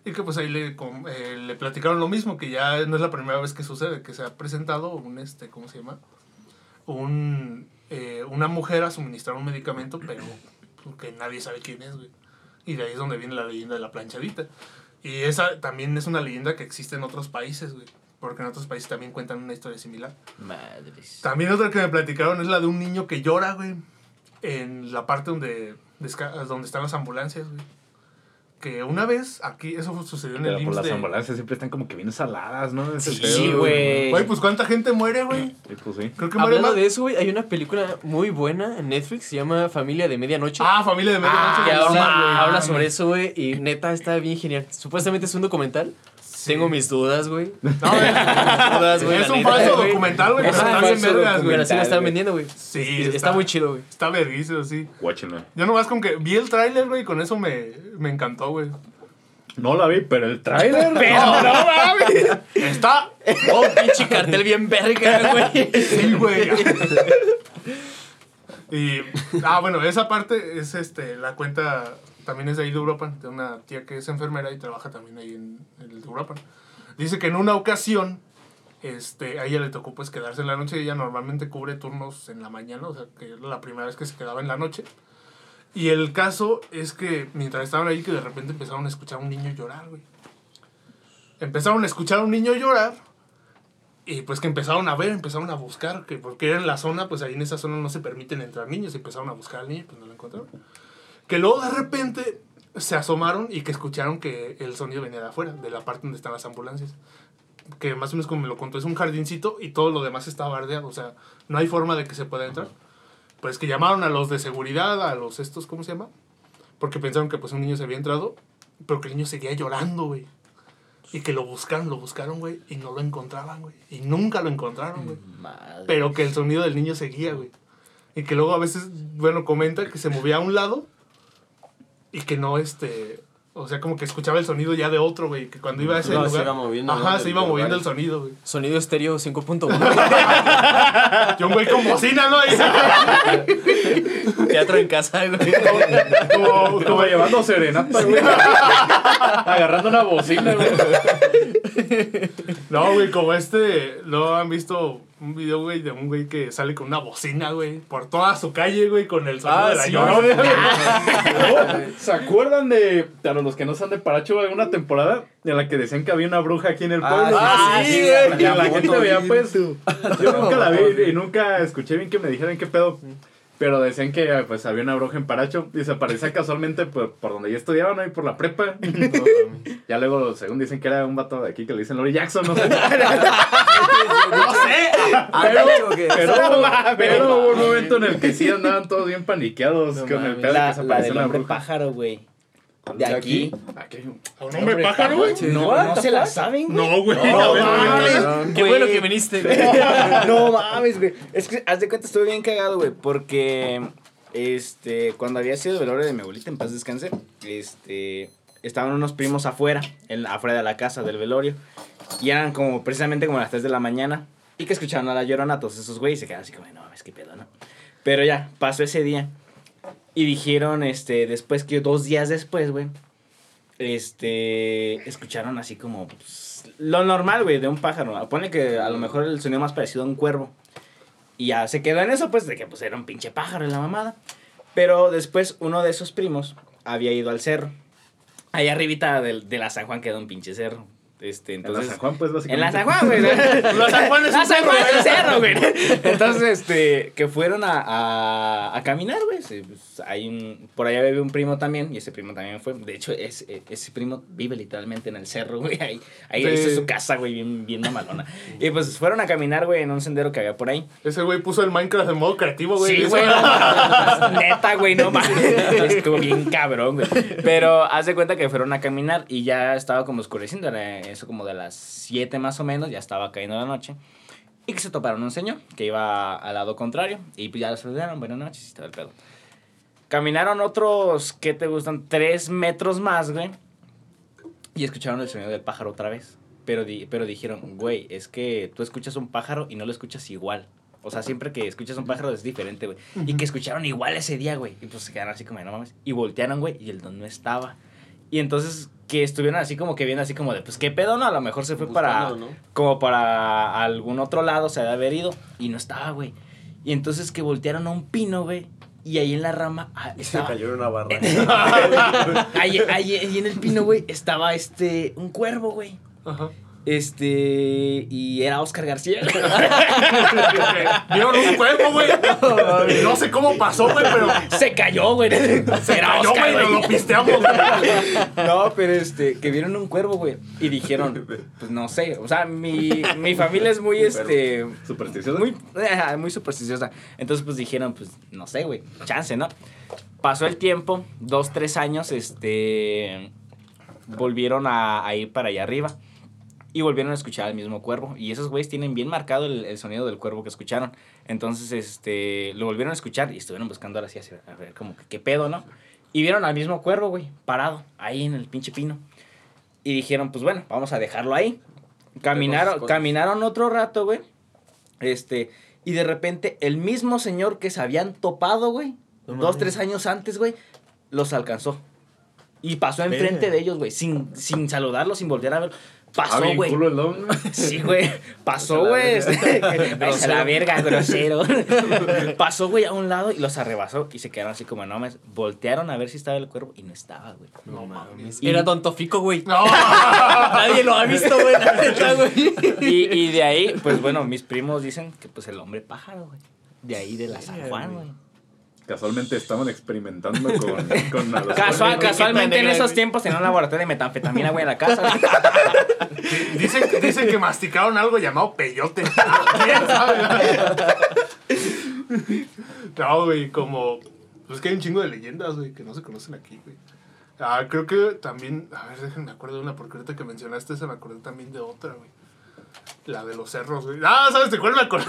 Y que pues ahí le, com- eh, le platicaron lo mismo, que ya no es la primera vez que sucede, que se ha presentado un, este, ¿cómo se llama? Un, eh, una mujer a suministrar un medicamento, pero que nadie sabe quién es, güey. Y de ahí es donde viene la leyenda de la planchadita. Y esa también es una leyenda que existe en otros países, güey. Porque en otros países también cuentan una historia similar. Madres. También otra que me platicaron es la de un niño que llora, güey. En la parte donde, donde están las ambulancias, güey. Que una vez, aquí, eso sucedió en el Pero por IMSS las de- ambulancias siempre están como que bien saladas, ¿no? Ese Sí, güey. Güey, pues cuánta gente muere, güey. Sí, pues sí. Creo que muere Hablando más. de eso, güey, hay una película muy buena en Netflix, se llama Familia de Medianoche. Ah, familia de medianoche. que güey. habla, habla sobre eso, güey, y neta está bien genial. Supuestamente es un documental. Tengo mis dudas, güey. No, güey. Dudas, güey, es la un neta, falso güey. documental, güey. Es Pero un está bien falso vergas, güey. Pero así lo están vendiendo, güey. Sí, está, está- muy chido, güey. Está verguísimo, sí. Guáchenlo. Yo nomás con que vi el tráiler, güey, y con eso me, me encantó, güey. No la vi, pero el tráiler. Pero no mames. Está. Oh, pinche cartel bien verga, güey. Sí, güey. y. Ah, bueno, esa parte es este. La cuenta también es de ahí de Europa, de una tía que es enfermera y trabaja también ahí en, el de Europa. Dice que en una ocasión. Este, a ella le tocó pues quedarse en la noche. Ella normalmente cubre turnos en la mañana, o sea que era la primera vez que se quedaba en la noche. Y el caso es que mientras estaban ahí, que de repente empezaron a escuchar a un niño llorar, güey. empezaron a escuchar a un niño llorar y pues que empezaron a ver, empezaron a buscar, que porque era en la zona, pues ahí en esa zona no se permiten entrar niños, y empezaron a buscar al niño, pues no lo encontraron. Que luego de repente se asomaron y que escucharon que el sonido venía de afuera, de la parte donde están las ambulancias. Que más o menos como me lo contó, es un jardincito y todo lo demás está bardeado, o sea, no hay forma de que se pueda entrar. Pues que llamaron a los de seguridad, a los estos, ¿cómo se llama? Porque pensaron que pues un niño se había entrado, pero que el niño seguía llorando, güey. Y que lo buscaron, lo buscaron, güey, y no lo encontraban, güey. Y nunca lo encontraron, güey. Pero que el sonido del niño seguía, güey. Y que luego a veces, bueno, comenta que se movía a un lado y que no, este... O sea, como que escuchaba el sonido ya de otro, güey. Que cuando iba a ese No, se lugar... iba moviendo, Ajá, se iba lugar. moviendo el sonido, güey. Sonido estéreo 5.1. Yo un güey con bocina, ¿no? Teatro en casa, güey. como, Como llevando serenata, güey. Agarrando una bocina, güey. No, güey, como este, ¿no han visto un video, güey, de un güey que sale con una bocina, güey, por toda su calle, güey, con el sonido Ah, de la sí, llorona, güey? ¿Se acuerdan de, para los que no son de Paracho, alguna temporada en la que decían que había una bruja aquí en el pueblo? Ah, sí, Y güey. la gente veía, pues, yo nunca la vi y nunca escuché bien que me dijeran qué pedo. Pero decían que pues había una bruja en Paracho y se aparecía casualmente por, por donde yo estudiaba, ¿no? Y por la prepa. ya luego, según dicen que era un vato de aquí que le dicen Lori Jackson, no sé. pero, pero, pero hubo un momento en el que sí andaban todos bien paniqueados No con el mames. pedo de La, que se la una hombre bruja. pájaro, güey. De aquí. Aquí hay un- ¿Un hombre pájaro, güey? No, no se la saben, güey. No, güey. No, a mames. güey. Qué bueno que viniste, güey. no mames, güey. Es que, haz de cuenta, estuve bien cagado, güey. Porque, este, cuando había sido el velorio de mi abuelita, en paz descanse, este, estaban unos primos afuera, en, afuera de la casa del velorio. Y eran como, precisamente como las 3 de la mañana. Y que escucharon a la llorona, todos esos güeyes, y se quedaron así como, no, es que pedo, ¿no? Pero ya, pasó ese día. Y dijeron, este, después que dos días después, güey, este, escucharon así como, pues, lo normal, güey, de un pájaro. Pone que a lo mejor el sonido más parecido a un cuervo. Y ya se quedó en eso, pues, de que pues era un pinche pájaro en la mamada. Pero después uno de esos primos había ido al cerro. Ahí arribita del- de, la San Juan quedó un pinche cerro. Este, En la entonces, San Juan, pues, en básicamente. la San Juan, güey. La San Juan es La un San cerro, un cerro, güey. Entonces, este, que fueron a, a, a caminar, güey. Pues, hay un, por allá vive un primo también, y ese primo también fue. De hecho, es, e- ese primo vive literalmente en el cerro, güey. Ahí, ahí Sí. hizo su casa, güey, bien, bien mamalona. Y pues fueron a caminar, güey, en un sendero que había por ahí. Ese güey puso el Minecraft en modo creativo, güey. Sí, güey. no mames, Neta, güey, no mames. Estuvo bien cabrón, güey. Pero haz de cuenta que fueron a caminar y ya estaba como oscureciendo. Era eso como de las 7 más o menos. Ya estaba cayendo la noche. Y que se toparon un señor que iba al lado contrario. Y pues ya lo saludaron. Buenas noches y todo el pedo. Caminaron otros, ¿qué te gustan? 3 metros más, güey. Y escucharon el sonido del pájaro otra vez. Pero, di- pero dijeron, güey, es que tú escuchas un pájaro y no lo escuchas igual. O sea, siempre que escuchas un pájaro es diferente, güey. Y que escucharon igual ese día, güey. Y pues se quedaron así como, no mames. Y voltearon, güey, y el don no estaba. Y entonces que estuvieron así como que viendo así como de, pues qué pedo, ¿no? A lo mejor se fue para, como para algún otro lado, se había haber ido. Y no estaba, güey. Y entonces que voltearon a un pino, güey. Y ahí en la rama ah, Se cayó en una barra. ahí, ahí, ahí en el pino, güey, estaba este, un cuervo, güey. Ajá. Este, y era Oscar García. Vieron un cuerpo, güey. No sé cómo pasó, güey, pero Se cayó, güey. se Era cayó, Oscar, güey, nos lo pisteamos, güey. No, pero este, que vieron un cuervo, güey. Y dijeron, pues no sé. O sea, mi, mi familia es muy, este, Supersticioso. muy, supersticiosa. Entonces, pues dijeron, pues no sé, güey. Chance, ¿no? Pasó el tiempo, dos, tres años, este, volvieron a, a ir para allá arriba. Y volvieron a escuchar al mismo cuervo. Y esos güeyes tienen bien marcado el, el sonido del cuervo que escucharon. Entonces, este, lo volvieron a escuchar y estuvieron buscando ahora sí así, a ver como que qué pedo, ¿no? Y vieron al mismo cuervo, güey, parado ahí en el pinche pino. Y dijeron, pues bueno, vamos a dejarlo ahí. Caminaron, caminaron otro rato, güey. Este, y de repente el mismo señor que se habían topado, güey, No dos, tres años antes, güey, los alcanzó. Y pasó enfrente de ellos, güey, sin, sin saludarlos, sin voltear a ver. Pasó, bien güey. Sí, güey. Pasó, güey. a la verga, grosero. Pasó, güey, a un lado y los arrebasó y se quedaron así como enormes. Voltearon a ver si estaba el cuervo y no estaba, güey. No mames. Y- Era Don Tofico, güey. No, Nadie lo ha visto, güey. Y, y de ahí, pues bueno, mis primos dicen que pues el hombre pájaro, güey. De ahí de la San Juan, güey. Casualmente estaban experimentando con, con a Casual, casualmente en esos tiempos tenía un laboratorio de metanfetamina, güey, en la casa. güey. dicen, dicen que masticaron algo llamado peyote. ¿Quién sabe? No, güey, como. Pues que hay un chingo de leyendas, güey, que no se conocen aquí, güey. Ah, creo que también. A ver, déjenme acuerdo de una, porque ahorita que mencionaste esa me acordé también de otra, güey. La de los cerros, güey. Ah, ¿sabes de cuál me acordé?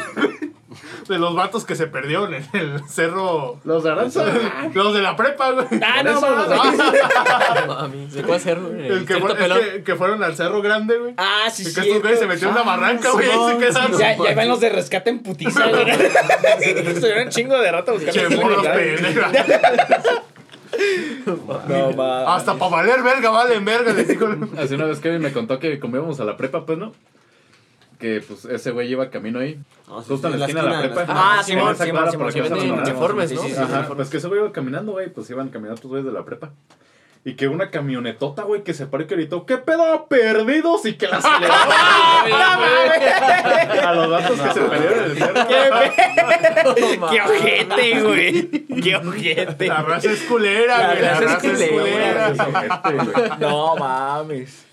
De los vatos que se perdieron en el cerro. Los de Aranza. Los de la prepa, güey. Ah, no, mames. ¿Se puede hacer, güey? El que, fue- que, que fueron al cerro grande, güey. Ah, sí, Y sí. que estos güeyes se metieron en una barranca, güey. Ya, ya van los de rescate en putiza, güey. Estuvieron un chingo de rato buscando. Che. No, va. Hasta para valer verga, valen verga. Así una vez Kevin me contó que como íbamos a la prepa, pues, ¿no? Que pues ese güey iba camino ahí. No, sí, Justo sí, en la esquina de la prepa. Ah, por uniformes, Sí, ¿no? sí, sí. Ajá, pues que ese güey iba caminando, güey, pues iban caminando tus güeyes de la prepa. Y que una camionetota, güey, que se paró y que gritó, ¿qué pedo? Perdidos y que la aceleró. a los datos que se perdieron en el cerro. ¡Qué ojete, güey! ¡Qué ojete! La raza es culera, La güey. La raza es culera. No mames.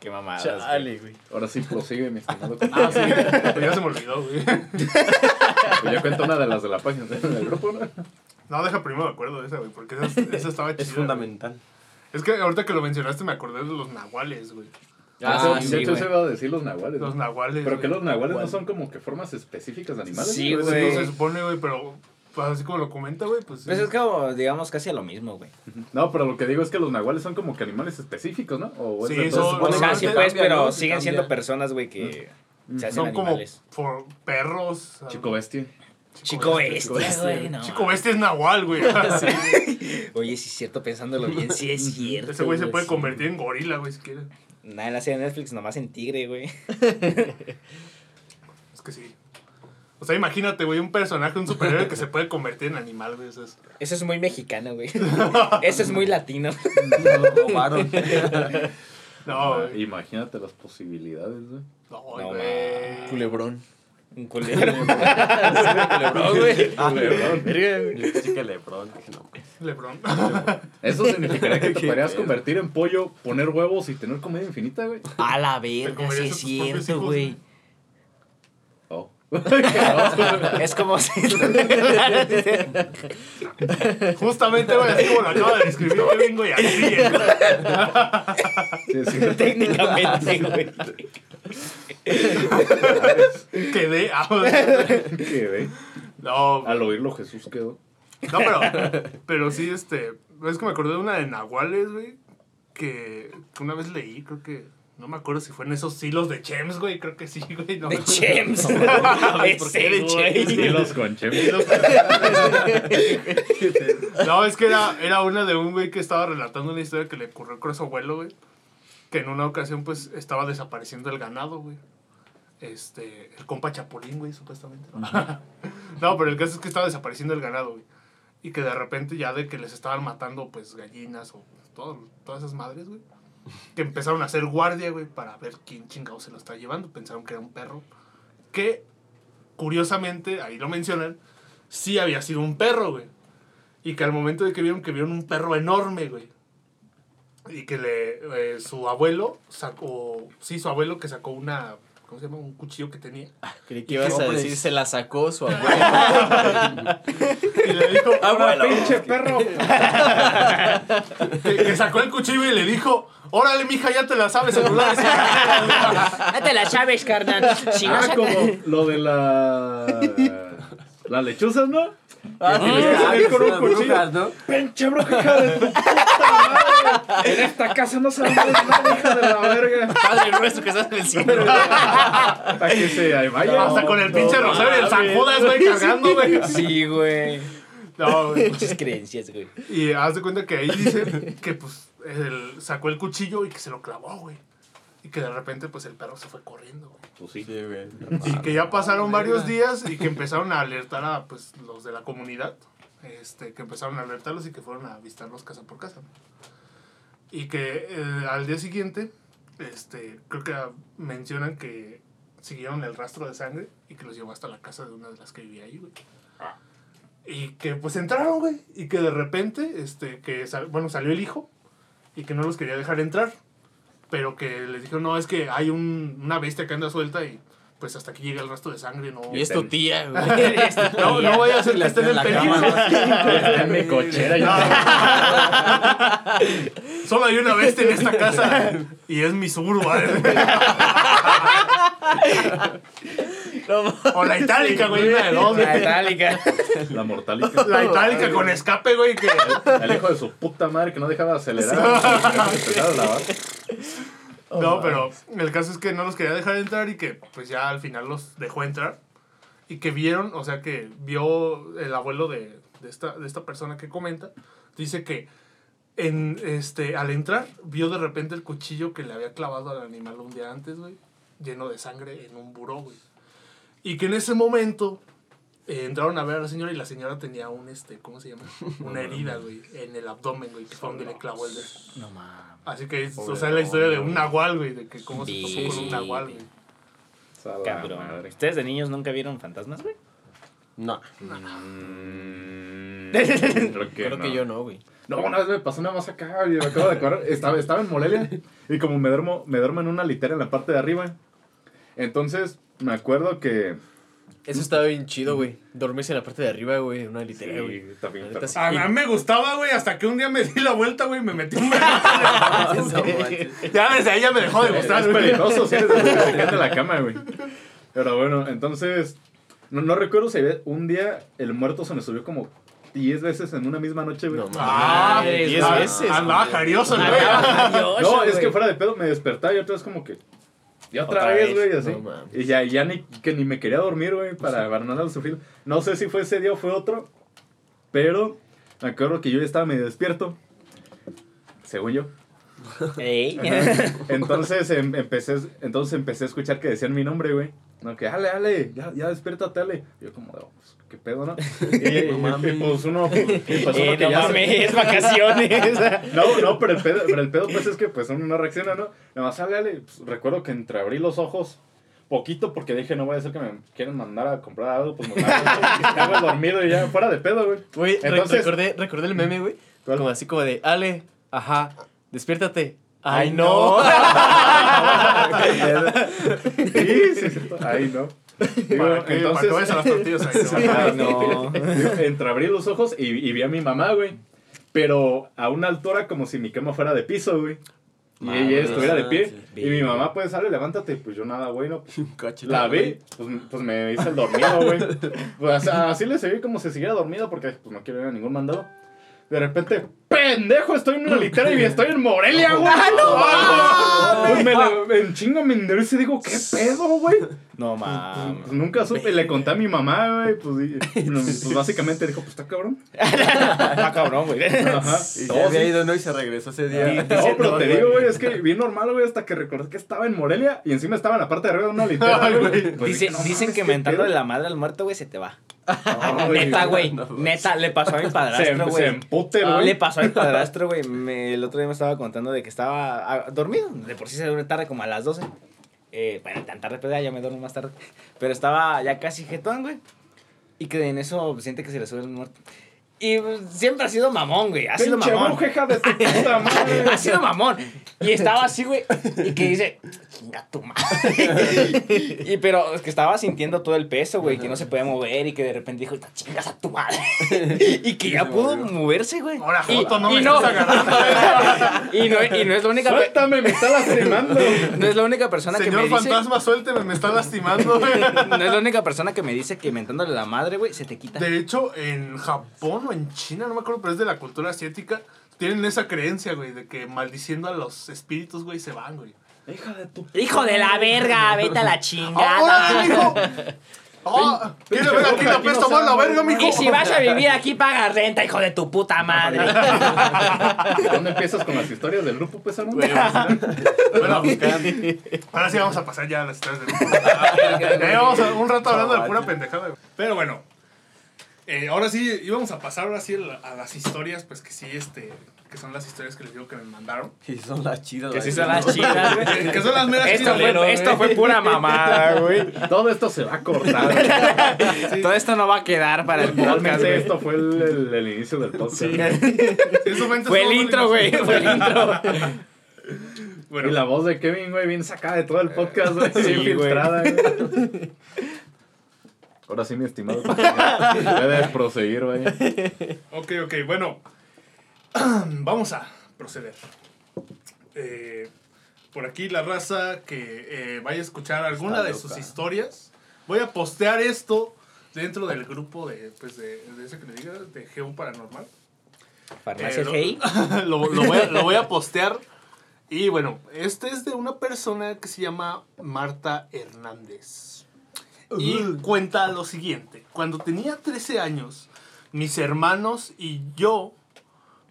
Qué mamadas. güey. Chale, güey. Ahora sí prosigue, mi estimado. Ah, sí. Pues ya se me olvidó, güey. Pues yo cuento una de las de la página del grupo, ¿no? No, deja primero me acuerdo de esa, güey, porque esa, esa estaba chida. Es fundamental. güey. Es que ahorita que lo mencionaste me acordé de los nahuales, güey. Ah, de sí, hecho, güey. se iba a decir los nahuales. Los ¿no? nahuales. Pero que güey. los nahuales no son como que formas específicas de animales. Sí. Pues güey. no se supone, güey, pero pues, así como lo comenta, güey, pues. Pues sí. es como, digamos, casi lo mismo, güey. No, pero lo que digo es que los nahuales son como que animales específicos, ¿no? O Sí, de son- todos- O sea, sí, pues, pero siguen Cambia. siendo personas, güey, que se hacen Son como animales. por perros. Chico bestia. Chico bestia, güey, no. Chico bestia es nahual, güey. Oye, sí es cierto, pensándolo bien, sí es cierto. Ese güey se puede sí. convertir en gorila, güey, si quiere. Nada en la serie de Netflix, nomás en tigre, güey. Es que sí. O sea, imagínate, güey, un personaje, un superhéroe que se puede convertir en animal, güey. Eso es. Eso es muy mexicano, güey. Eso es muy latino. Lo robaron. No, güey. Imagínate las posibilidades, güey. No, No, güey. Culebrón. Un. Culebrón, güey. Ah, Lebrón. Verga, güey. Yo pensé que. Dije, no, pues. Lebron. Eso significaría que te podrías convertir en pollo, poner huevos y tener comida infinita, güey. A la verga, sí es cierto, hijos, güey. Es como si. Justamente, güey, así como lo acaba de describir Kevin, güey, así, ¿eh? Sí, sí. Técnicamente, güey. Quedé. ah. Que, güey, No, Al oírlo Jesús quedó. no, pero, pero sí, este, es que me acordé de una de Nahuales, güey, que, que una vez leí, creo que, no me acuerdo si fue en esos hilos de Chems, güey, creo que sí, güey. No, De Chems. ¿por qué de Ese, güey. Sí, los conchemes. No, es que era, era una de un güey que estaba relatando una historia que le ocurrió con su abuelo, güey. Que en una ocasión, pues, estaba desapareciendo el ganado, güey. Este, el compa Chapulín, güey, supuestamente. no, pero el caso es que estaba desapareciendo el ganado, güey. Y que de repente ya de que les estaban matando, pues, gallinas o todo, todas esas madres, güey. Que empezaron a hacer guardia, güey, para ver quién chingado se lo está llevando. Pensaron que era un perro. Que, curiosamente, ahí lo mencionan, sí había sido un perro, güey. Y que al momento de que vieron que vieron un perro enorme, güey. Y que le, eh, su abuelo sacó, sí, su abuelo que sacó una, ¿cómo se llama? Un cuchillo que tenía. Creí que ibas a hombres. decir se la sacó su abuelo. Y le dijo, Abuelo. ¡Pinche perro! que, que sacó el cuchillo y le dijo, órale, mija, ya te la sabes, celular. No te la sabes, carnal. Si no Ah, saca- como lo de la. Las lechuzas, ¿no? Ah, Que tienes que ah, salir que con un cuchillo. brujas, ¿no? ¡Pinche bruja, hija de tu puta madre! En esta casa no se nada, hija de la verga. Padre nuestro que estás en el cielo. Para que se vaya. Hasta con el pinche rosario y el San Judas, güey, cargando, güey. Sí, güey. No, güey. Muchas creencias, güey. Y haz de cuenta que ahí dice que, pues, él sacó el cuchillo y que se lo clavó, güey. Y que de repente, pues el perro se fue corriendo, güey. Pues sí. Sí, güey. Y que ya pasaron varios días y que empezaron a alertar a pues, los de la comunidad. Este, que empezaron a alertarlos y que fueron a visitarlos casa por casa. Y que eh, al día siguiente, este, creo que ah, mencionan que siguieron el rastro de sangre y que los llevó hasta la casa de una de las que vivía ahí, güey. Y que pues entraron, güey. Y que de repente, este, que sal- bueno, salió el hijo y que no los quería dejar entrar. Pero que les dijeron, no, es que hay un, una bestia que anda suelta y pues hasta aquí llega el rastro de sangre, no. Y es tu tía, güey. No, no vaya a ser que estén en la peligro. Está en mi cochera. yo- Solo hay una bestia en esta casa y es mi surba. o la itálica, güey, una de dos, La güey. itálica. La mortálica. La itálica con escape, güey, que El hijo de su puta madre que no dejaba de acelerar. Lavar. No, pero el caso es que no los quería dejar entrar y que pues ya al final los dejó entrar. Y que vieron, o sea que vio el abuelo de, de esta, de esta persona que comenta, dice que en, este, al entrar vio de repente el cuchillo que le había clavado al animal un día antes, güey, lleno de sangre en un buró, güey. Y que en ese momento eh, entraron a ver a la señora y la señora tenía un, este, ¿cómo se llama? Una herida, güey, en el abdomen, güey, que fue donde le clavó el dedo. No mames. Así que es, o sea, es la historia de un nahual, güey, de que cómo se topó con un nahual, güey. Cabrón. madre. ¿Ustedes de niños nunca vieron fantasmas, güey? No. Mm, Creo que Creo no. que yo no, güey. No, una vez me pasó nada más acá, güey, me acabo de acordar. Estaba, estaba en Morelia y como me duermo, me duermo en una litera en la parte de arriba. Entonces, me acuerdo que... Eso estaba bien chido, güey. Dormirse en la parte de arriba, güey, en una litera, güey. pero- sí. A mí me gustaba, güey, hasta que un día me di la vuelta, güey, y me metí un. Ya desde ahí ya me dejó de gustar, es peligroso, sí, desde la cama, güey. Pero bueno, entonces, no, no recuerdo si un día el muerto se me subió como 10 veces en una misma noche, güey. No mames. Ah, diez ah, veces. Andaba jarioso, güey. No, es que fuera de pedo me despertaba y otra vez como que. Y otra, Otra vez, güey, así. No mames. y ya, ya ni, que ni me quería dormir, güey, para, para no dar sufrir. No sé si fue ese día o fue otro, pero me acuerdo que yo ya estaba medio despierto. Según yo. Ey. Entonces, em- empecé, entonces empecé a escuchar que decían mi nombre, güey. No, que, ale, ale, ya, ya despiértate, ale. Y yo como, de, pues, ¿qué pedo, no? Y, No y pues uno, pues, y uno Eh, que no ya se- mames, vacaciones. No, no, pero el pedo, pero el pedo pues es que pues uno no reacciona, ¿no? Nada más sale, ale, pues, recuerdo que entreabrí los ojos poquito porque dije, no voy a hacer que me quieran mandar a comprar algo, pues me hago el dormido y ya, fuera de pedo, güey. Entonces- recordé, recordé el meme, güey. ¿Cuál? Como así como de, Ale, ajá, despiértate. Ay, no. Sí, sí, sí. Ahí no. Digo, Para que, para que vayas a las tortillas ahí, ¿no? Ay, no. Digo, Entreabrí los ojos y, y vi a mi mamá, güey. Pero a una altura como si mi cama fuera de piso, güey. Y ella estuviera de pie. Sí. Y mi mamá, pues, sale, levántate. Pues yo nada, güey, no. La vi, pues, pues me hice el dormido, güey. Pues así le seguí como si siguiera dormido porque pues, no quiero ir a ningún mandado. De repente, pendejo, estoy en una litera y estoy en Morelia, güey. ¡Ah, no! Pues me la, en chingo me enderezo y digo, ¿qué pedo, güey? No mames. Pues nunca supe, le conté a mi mamá, güey. Pues, y- pues básicamente dijo, pues está cabrón. Ah, cabrón, güey. Ajá. Y se había ido, ¿no? Y se regresó ese día. No, pero te digo, güey, es que bien normal, güey, hasta que recordé que estaba en Morelia y encima estaba en la parte de arriba de una litera, güey. Pues Dice- no dicen mames, que ¿qué mentándole la madre al muerto, güey, se te va. No. Neta, güey. no, Neta, le pasó a mi Se, padrastro, se güey. empute, Ah, güey. Le pasó mi padrastro, güey. El otro día me estaba contando de que estaba ah, dormido. De por sí se duerme tarde, como a las 12. Eh, bueno, tan tarde, pero ya, ya me duermo más tarde. Pero estaba ya casi jetón, güey. Y que en eso siente que se le sube el muerto. Y pues, siempre ha sido mamón, güey. Ha sido Pinche mamón. brujeja de tu puta madre. Ha sido mamón. Y estaba así, güey. Y que dice, chinga tu madre. Y pero es que estaba sintiendo todo el peso, güey. Que no se podía mover. Y que de repente dijo, chingas a tu madre. Y que ya pudo moverse, güey. Ahora, Y- Joto, no y me no, estás agarrando. y no, y no es la única pe- Suéltame, me está lastimando. no es la única persona que Señor me dice fantasma, suélteme, me está lastimando, güey. no es la única persona que me dice que mentándole la madre, güey, se te quita. De hecho, en Japón o en China, no me acuerdo, pero es de la cultura asiática, tienen esa creencia, güey, de que maldiciendo a los espíritus, güey, se van, güey. Hija de tu Hijo de la verga, vete a la ¡Ahora, chingada. hijo! ¡Oh! ¿Quieres ver aquí la pesta más la verga, mijo? Y si vas a vivir aquí, pagas renta, hijo de tu puta madre. ¿Dónde empiezas con las historias del grupo, pues, no? Bueno, ahora sí vamos a pasar ya a las historias del Ya llevamos un rato hablando de pura pendejada. güey. Pero bueno, eh, ahora sí íbamos a pasar ahora sí a la- a las historias, pues que sí, este, que son las historias que les digo que me mandaron. Sí, son las chidas. Que sí son las chidas, güey. Que, son las meras Esto chidas. fue, esto fue pura mamada, güey. Todo esto se va a cortar. Todo esto no va a quedar para el podcast, esto fue el, el- el inicio del podcast. Eso fue, Fue el intro, güey. Fue el intro. Bueno, Y la voz de Kevin, güey, bien sacada de todo el podcast, güey. Sí, bien güey. filtrada, güey. Ahora sí, mi estimado. Puedes proseguir, güey. Ok, ok, bueno. Vamos a proceder. Eh, por aquí la raza que eh, vaya a escuchar alguna Está de loca. sus historias. Voy a postear esto dentro del grupo de, pues de, de ese que le diga, de Geo Paranormal. Farmacia Eh, lo, lo voy a, lo voy a postear. Y bueno, este es de una persona que se llama Marta Hernández. Y cuenta lo siguiente. Cuando tenía 13 años, mis hermanos y yo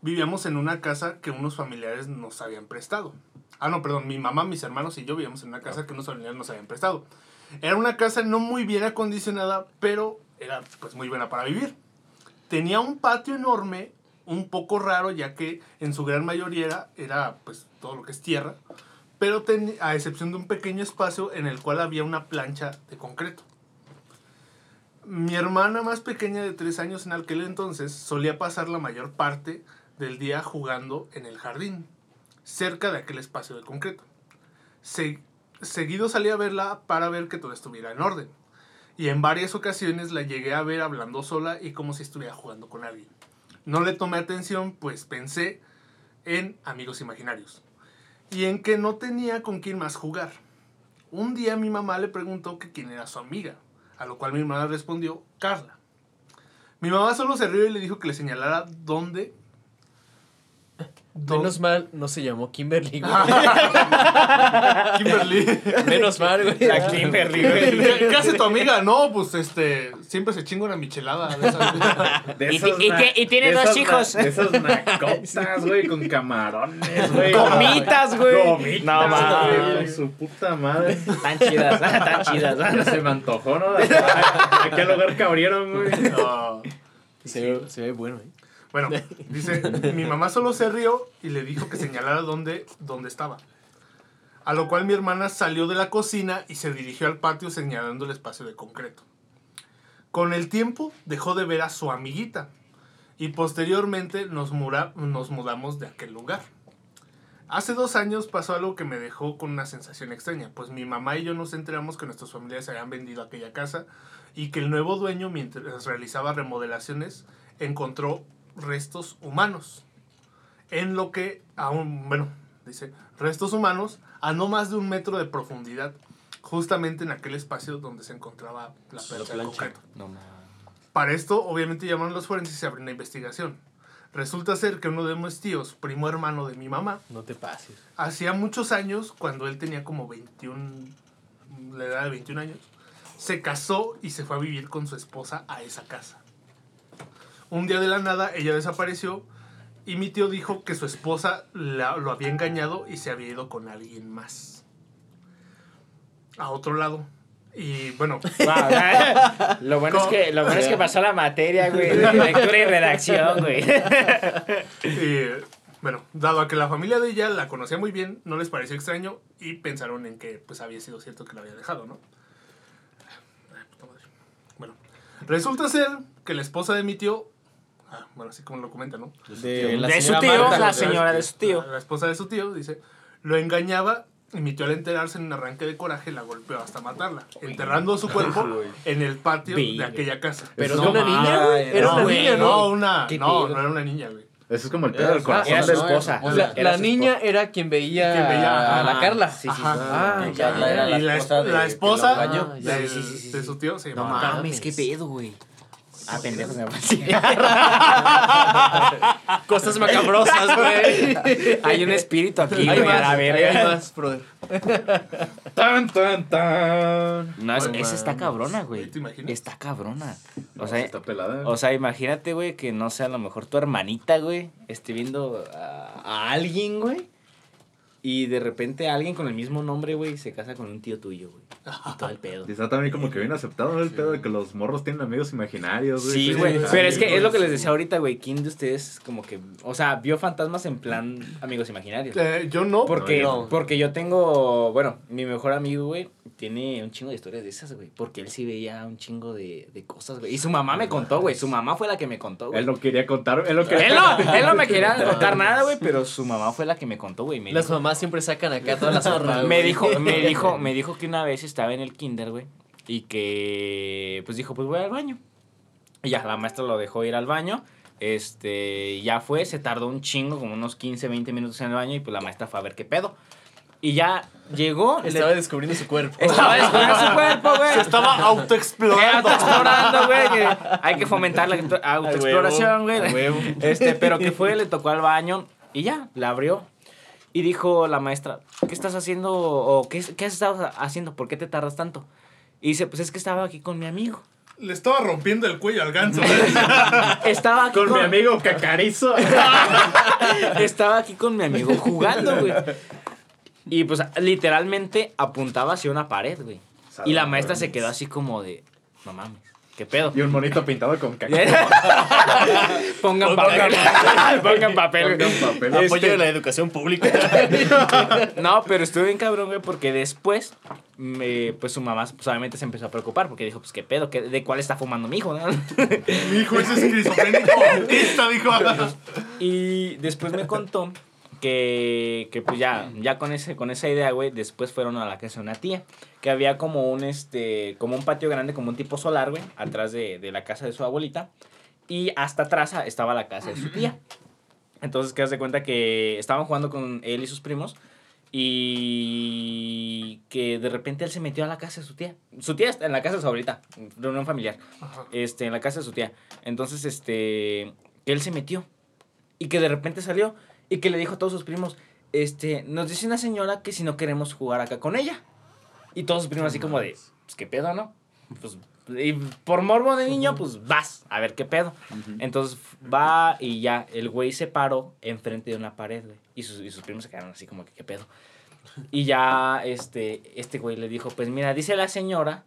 vivíamos en una casa que unos familiares nos habían prestado. Ah, no, perdón, mi mamá, mis hermanos y yo vivíamos en una casa que unos familiares nos habían prestado. Era una casa no muy bien acondicionada, pero era pues muy buena para vivir. Tenía un patio enorme, un poco raro, ya que en su gran mayoría era, era, pues todo lo que es tierra, pero ten- a excepción de un pequeño espacio en el cual había una plancha de concreto. Mi hermana más pequeña de tres años en aquel entonces solía pasar la mayor parte del día jugando en el jardín, cerca de aquel espacio de concreto. Se- seguido salía a verla para ver que todo estuviera en orden. Y en varias ocasiones la llegué a ver hablando sola y como si estuviera jugando con alguien. No le tomé atención, pues pensé en amigos imaginarios. Y en que no tenía con quién más jugar. Un día mi mamá le preguntó que quién era su amiga, a lo cual mi hermana respondió, Carla. Mi mamá solo se rió y le dijo que le señalara dónde... Menos mal no se llamó Kimberly, güey. Kimberly. Menos mal, güey. La Kimberly, güey. ¿Qué, qué hace tu amiga? No, pues este, siempre se chinga una michelada. de esas. De Y tiene de dos na- hijos. De esas nacotas, güey, con camarones, güey. Gomitas, güey. Gomitas, No mames. güey, Su puta madre. Tan chidas, tan chidas. Ya se me antojó, ¿no? ¿A qué lugar que abrieron, güey? No. Se ve, se ve bueno, ¿eh? Bueno, dice, mi mamá solo se rió y le dijo que señalara dónde, dónde estaba. A lo cual mi hermana salió de la cocina y se dirigió al patio señalando el espacio de concreto. Con el tiempo dejó de ver a su amiguita y posteriormente nos, mura- nos mudamos de aquel lugar. Hace dos años pasó algo que me dejó con una sensación extraña, pues mi mamá y yo nos enteramos que nuestros familiares habían vendido aquella casa y que el nuevo dueño, mientras realizaba remodelaciones, encontró restos humanos. En lo que aún, bueno, dice, restos humanos a no más de un metro de profundidad, justamente en aquel espacio donde se encontraba la plancha. No mames. Para esto, obviamente, llamaron los forenses y se abrió una investigación. Resulta ser que uno de mis tíos, primo hermano de mi mamá, No te pases. hacía muchos años, cuando él tenía como 21, la edad de 21 años, se casó y se fue a vivir con su esposa a esa casa. Un día de la nada, ella desapareció y mi tío dijo que su esposa la- lo había engañado y se había ido con alguien más. A otro lado. Y bueno, Wow, ¿eh? lo bueno es que lo bueno es que pasó la materia, güey, de lectura y redacción, güey. Eh, bueno, dado a que la familia de ella la conocía muy bien, no les pareció extraño y pensaron en que pues había sido cierto que la había dejado, ¿no? Ay, puta madre. Bueno, resulta ser que la esposa de mi tío, ah, bueno, así como lo comenta, ¿no? De, la De su tío, Marta, la señora de su tío. La, la esposa de su tío, dice, lo engañaba y mi tío al enterarse en un arranque de coraje la golpeó hasta matarla, enterrando su cuerpo en el patio de aquella casa. Pero No una niña, güey. Era no, una niña, no, ¿no? una, ¿Qué no, no era una niña, güey. Eso es como el pedo Era del corazón. Era del- esposa. O sea, Era la niña era quien veía, Quien veía, a la. Carla. Sí, sí, sí. Ah, Y ya, Carla era ya. y la, esposa de- la esposa de su tío se No llamaba Carla. mames, qué pedo, güey. Ah, pendejo, me Cosas macabrosas, güey. Hay un espíritu aquí, güey, a verga. hay más, brother. Tan, tan, tan. No, es- esa está mames. cabrona, güey. ¿Te imaginas? Está cabrona. O sea, está pelada. o sea, imagínate, güey, que no sé, a lo mejor tu hermanita, güey, esté viendo a, a alguien, güey. Y de repente alguien con el mismo nombre, güey, se casa con un tío tuyo, güey. Y todo el pedo. Y está también como que bien aceptado ¿no? el pedo de que los morros tienen amigos imaginarios, güey. Sí, güey. Pero es que es lo que les decía ahorita, güey. ¿Quién de ustedes como que, o sea, vio fantasmas en plan amigos imaginarios? Eh, yo no. Porque, No. porque yo tengo, bueno, mi mejor amigo, güey, tiene un chingo de historias de esas, güey. Porque él sí veía un chingo de, de cosas, güey. Y su mamá me contó, güey. Su mamá fue la que me contó, güey. Él no quería contar, él no quería Él no, él no me quería contar nada, güey, pero su mamá fue la que me contó, güey. Las dijo, mamás siempre sacan acá todas las zorras, me güey. dijo, me dijo, me dijo que una vez estaba en el kinder, güey, y que, pues dijo, pues voy al baño. Y ya, la maestra lo dejó ir al baño. Este, ya fue, se tardó un chingo, como unos 15, 20 minutos en el baño, y pues la maestra fue a ver qué pedo. Y ya llegó, le- Estaba descubriendo su cuerpo. estaba descubriendo su cuerpo, güey. Se estaba autoexplorando. explorando, güey. Hay que fomentar la auto- autoexploración, güey. Este, pero que fue, le tocó al baño y ya, la abrió. Y dijo la maestra, ¿qué estás haciendo? ¿O qué, qué has estado haciendo? ¿Por qué te tardas tanto? Y dice, pues es que estaba aquí con mi amigo. Le estaba rompiendo el cuello al ganso. Estaba aquí Con mi amigo Cacarizo. Estaba aquí con mi amigo jugando, güey. Y pues literalmente apuntaba hacia una pared, güey. Y la maestra se quedó así como de, no mames, ¿qué pedo? Y un monito pintado con caca. Pongan papel. Pongan papel. güey. Pongan papel. Apoyo Este- de la educación pública. No, pero estuve bien cabrón, güey, porque después, me, pues su mamá pues, obviamente se empezó a preocupar porque dijo, pues qué pedo, ¿Qué- ¿de cuál está fumando mi hijo? no?" Mi hijo es esquizofrénico autista, dijo. y después me contó que, que pues ya, ya con, ese, con esa idea, güey, después fueron a la casa de una tía, que había como un, este, como un patio grande, como un tipo solar, güey, atrás de, de la casa de su abuelita, y hasta atrás estaba la casa de su tía. Entonces, que haz de cuenta que estaban jugando con él y sus primos. Y que de repente él se metió a la casa de su tía. Su tía está en la casa de su abuelita, reunión familiar. Este, en la casa de su tía. Entonces, este, que él se metió. Y que de repente salió. Y que le dijo a todos sus primos, este, nos dice una señora que si no queremos jugar acá con ella. Y todos sus primos así como de, pues qué pedo, ¿no? Pues, y por morbo de niño, pues vas a ver qué pedo. Entonces va y ya, el güey se paró enfrente de una pared, güey. Y sus, y sus primos se quedaron así como que, ¿qué pedo? Y ya, este, este güey le dijo, pues mira, dice la señora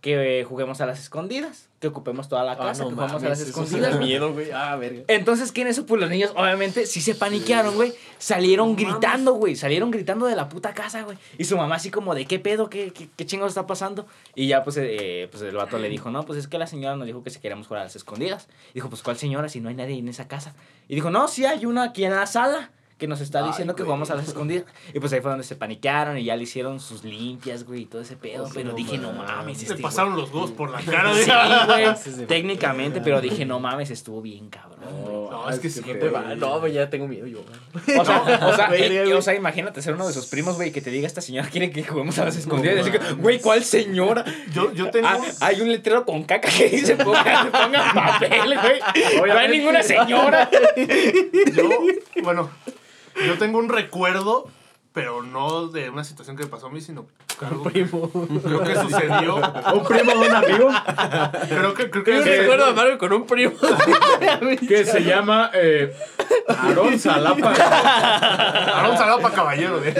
que juguemos a las escondidas, que ocupemos toda la Ah, casa, no que juguemos a mames, las eso sí escondidas. da miedo, güey. Ah, verga. Entonces, ¿quién es eso? Pues los niños, obviamente, sí se paniquearon, güey. Salieron gritando, güey. Salieron gritando de la puta casa, güey. Y su mamá así como de, ¿qué pedo? ¿Qué, qué, qué chingados está pasando? Y ya, pues, eh, pues el vato le dijo, no, pues es que la señora nos dijo que si queríamos jugar a las escondidas. Dijo, pues, ¿cuál señora si no hay nadie en esa casa? Y dijo, no, sí hay una aquí en la sala que nos está diciendo que jugamos a las escondidas. Y pues ahí fue donde se paniquearon y ya le hicieron sus limpias, güey, y todo ese pedo. pero dije, no mames, Le este pasaron los dos por la cara. güey". Sí, güey, de- técnicamente, pero dije, no mames, estuvo bien cabrón. güey. No, es que sí, ¿Qué te va? No, güey, ya tengo miedo yo, güey. O sea, o sea, eh, güey. o sea, imagínate ser uno de sus primos, güey, que te diga esta señora quiere que juguemos a las escondidas. y así que, güey, ¿cuál señora? Yo, yo tengo. Ah, hay un letrero con caca que dice pongan, pongan papel, güey. No hay ninguna señora. Yo, bueno, yo tengo un recuerdo, pero no de una situación que me pasó a mí, sino algo que Primo. creo que sucedió. Un primo de un amigo Creo que, creo que Yo recuerdo a Mario con un primo. que se llama eh, Aarón Salapa. Aarón Salapa Caballero. güey.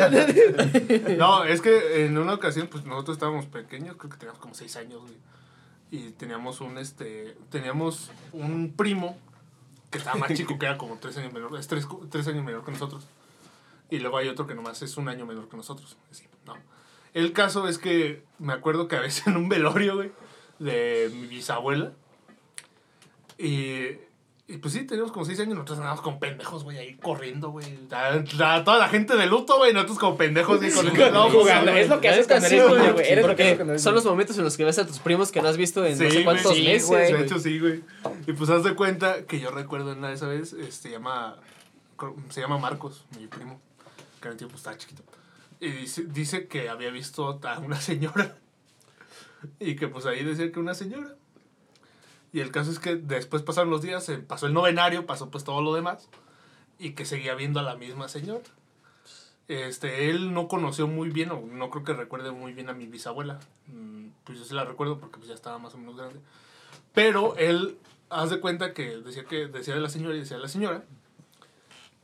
No, es que en una ocasión, pues nosotros estábamos pequeños, creo que teníamos como seis años, güey. Y teníamos un, este, teníamos un primo que estaba más chico, que era como tres años menor, es tres, tres años menor que nosotros. Y luego hay otro que nomás es un año menor que nosotros. No. El caso es que me acuerdo que a veces en un velorio, güey, de mi bisabuela. Y, y pues sí, teníamos como seis años, nosotros andábamos con pendejos, güey, ahí corriendo, güey. Toda la gente de luto, güey, nosotros como pendejos, güey, con el no, jugando. Es lo que haces cuando eres güey, niño, güey. Eres lo que Porque haces cuando eres son los momentos en los que ves a tus primos que no has visto en no sé cuántos meses, güey. De hecho, sí, güey. Y pues haz de cuenta que yo recuerdo una de esa vez, este, llama, se llama Marcos, mi primo, que en el tiempo estaba chiquito. Y dice, dice que había visto a una señora. Y que pues ahí decía que una señora. Y el caso es que después pasaron los días, pasó el novenario, pasó pues todo lo demás. Y que seguía viendo a la misma señora. Este, él no conoció muy bien, o no creo que recuerde muy bien a mi bisabuela. Mm, Pues yo sí la recuerdo porque pues ya estaba más o menos grande. Pero él, haz de cuenta que decía que decía de la señora y decía de la señora.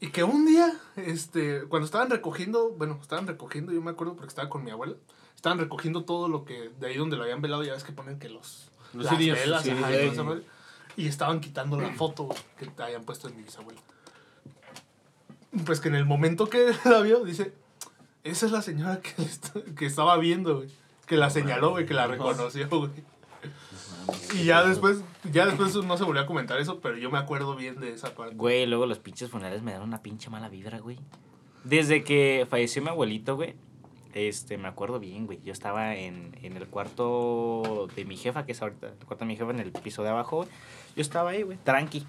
Y que un día, este, cuando estaban recogiendo, bueno, estaban recogiendo, yo me acuerdo porque estaba con mi abuela, estaban recogiendo todo lo que, de ahí donde lo habían velado, ya ves que ponen que los, Los las velas, sí, ajá, sí. y y estaban quitando la foto que te habían puesto en mi bisabuela. Pues que en el momento que la vio, dice, esa es la señora que, est- que estaba viendo, güey. Que la señaló, güey, que la reconoció, güey. Y ya después, ya después no se volvió a comentar eso, pero yo me acuerdo bien de esa parte. Güey, luego los pinches funerales me dieron una pinche mala vibra, güey. Desde que falleció mi abuelito, güey, este, me acuerdo bien, güey. Yo estaba en, en el cuarto de mi jefa, que es ahorita el cuarto de mi jefa en el piso de abajo, güey. Yo estaba ahí, güey, tranqui.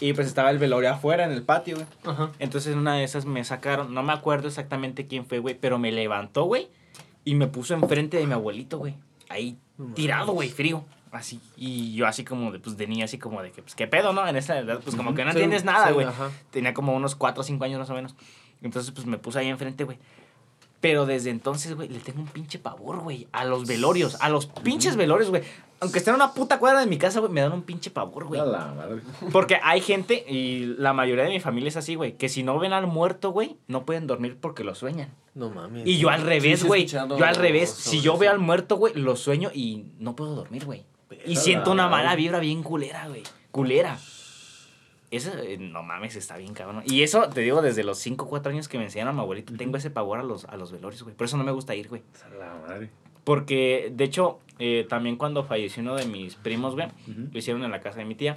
Y pues estaba el velorio afuera, en el patio, güey. Ajá. Entonces en una de esas me sacaron, no me acuerdo exactamente quién fue, güey, pero me levantó, güey, y me puso enfrente de mi abuelito, güey. Ahí tirado, güey, frío. Así. Y yo así como de, pues de niño, así como de que, pues qué pedo, ¿no? En esa edad, pues como que no Sí, entiendes nada, güey. Tenía como unos 4 o 5 años más o menos. Entonces, pues me puse ahí enfrente, güey. Pero desde entonces, güey, le tengo un pinche pavor, güey. A los velorios, a los pinches velorios, güey. Aunque estén en una puta cuadra de mi casa, güey, me dan un pinche pavor, güey. A la madre. Porque hay gente, y la mayoría de mi familia es así, güey, que si no ven al muerto, güey, no pueden dormir porque lo sueñan. No mames. Y yo al revés, güey. yo al revés. Si yo veo al muerto, güey, lo sueño y no puedo dormir, güey. Y siento una mala vibra bien culera, güey. Culera. Eso, eh, no mames, está bien cabrón. Y eso, te digo, desde los 5 o 4 años que me enseñaron a mi abuelito, tengo ese pavor a los, a los velorios, güey. Por eso no me gusta ir, güey. La madre. Porque, de hecho, eh, también cuando falleció uno de mis primos, güey, lo hicieron en la casa de mi tía.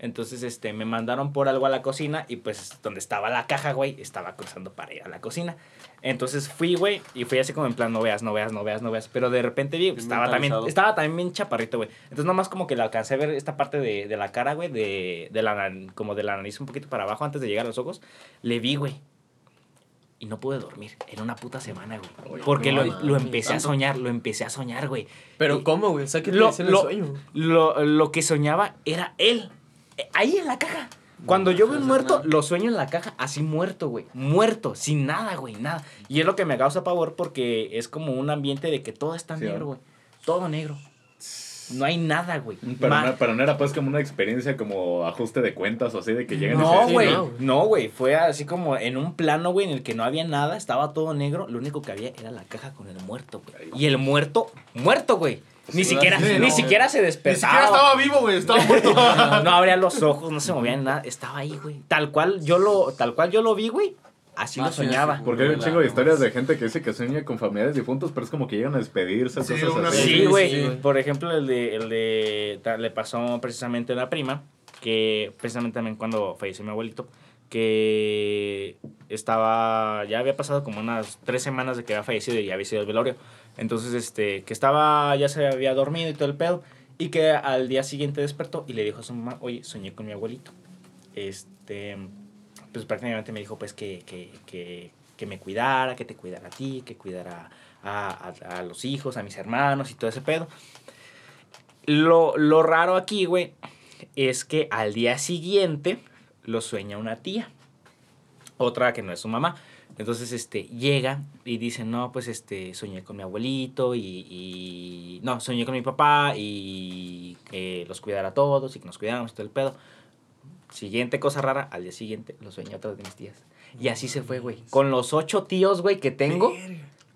Entonces, este, me mandaron por algo a la cocina y pues donde estaba la caja, güey, estaba cruzando para ir a la cocina. Entonces fui, güey, y fui así como en plan, no veas, no veas, no veas, no veas. Pero de repente vi, pues, estaba también, estaba también bien chaparrito, güey. Entonces nomás como que le alcancé a ver esta parte de, de la cara, güey, de, de la, como de la nariz un poquito para abajo antes de llegar a los ojos. Le vi, güey. Y no pude dormir. Era una puta semana, güey. Porque no lo, lo empecé a soñar, lo empecé a soñar, güey. Pero Y- ¿cómo, güey? O sea, ¿qué te lo, en el lo- sueño? lo- lo que soñaba era él. Ahí en la caja. Cuando yo veo un muerto, lo sueño en la caja así muerto, güey. Muerto, sin nada, güey, nada. Y es lo que me causa pavor porque es como un ambiente de que todo está Sí, negro, güey. Todo negro. No hay nada, güey. Pero, no, pero no era pues como una experiencia como ajuste de cuentas o así de que lleguen y No, se- no, güey. No, güey. Fue así como en un plano, güey, en el que no había nada, estaba todo negro. Lo único que había era la caja con el muerto, güey. Y el muerto, muerto, güey. Ni Sí, siquiera, sí, ni no. siquiera se Ni despertaba. siquiera estaba vivo, güey, estaba muerto. No, no abría los ojos, no se movía ni nada. Estaba ahí, güey. Tal cual yo lo, tal cual yo lo vi, güey. Así Ah, lo soñaba. sí, Porque hay un chingo de historias de gente que dice que sueña con familiares difuntos, pero es como que llegan a despedirse, Sí, cosas así. Sí, Sí, güey. Por ejemplo, el de, el de. Le pasó precisamente a una prima, que precisamente también cuando falleció mi abuelito, que estaba. Ya había pasado como unas tres semanas de que había fallecido y ya había sido el velorio. Entonces, este, que estaba. Ya se había dormido y todo el pedo. Y que al día siguiente despertó y le dijo a su mamá: Oye, soñé con mi abuelito. Este. Pues prácticamente me dijo, pues, que, que, que, que me cuidara, que te cuidara a ti, que cuidara a, a- a los hijos, a mis hermanos y todo ese pedo. Lo, lo raro aquí, güey, es que al día siguiente lo sueña una tía. Otra que no es su mamá. Entonces, este, llega y dice, no, pues, este, soñé con mi abuelito y, y- no, soñé con mi papá y los cuidara a todos y que nos cuidáramos todo el pedo. Siguiente cosa rara, al día siguiente lo sueñé otra de mis tías. Y así se fue, güey. Con los ocho tíos, güey, que tengo,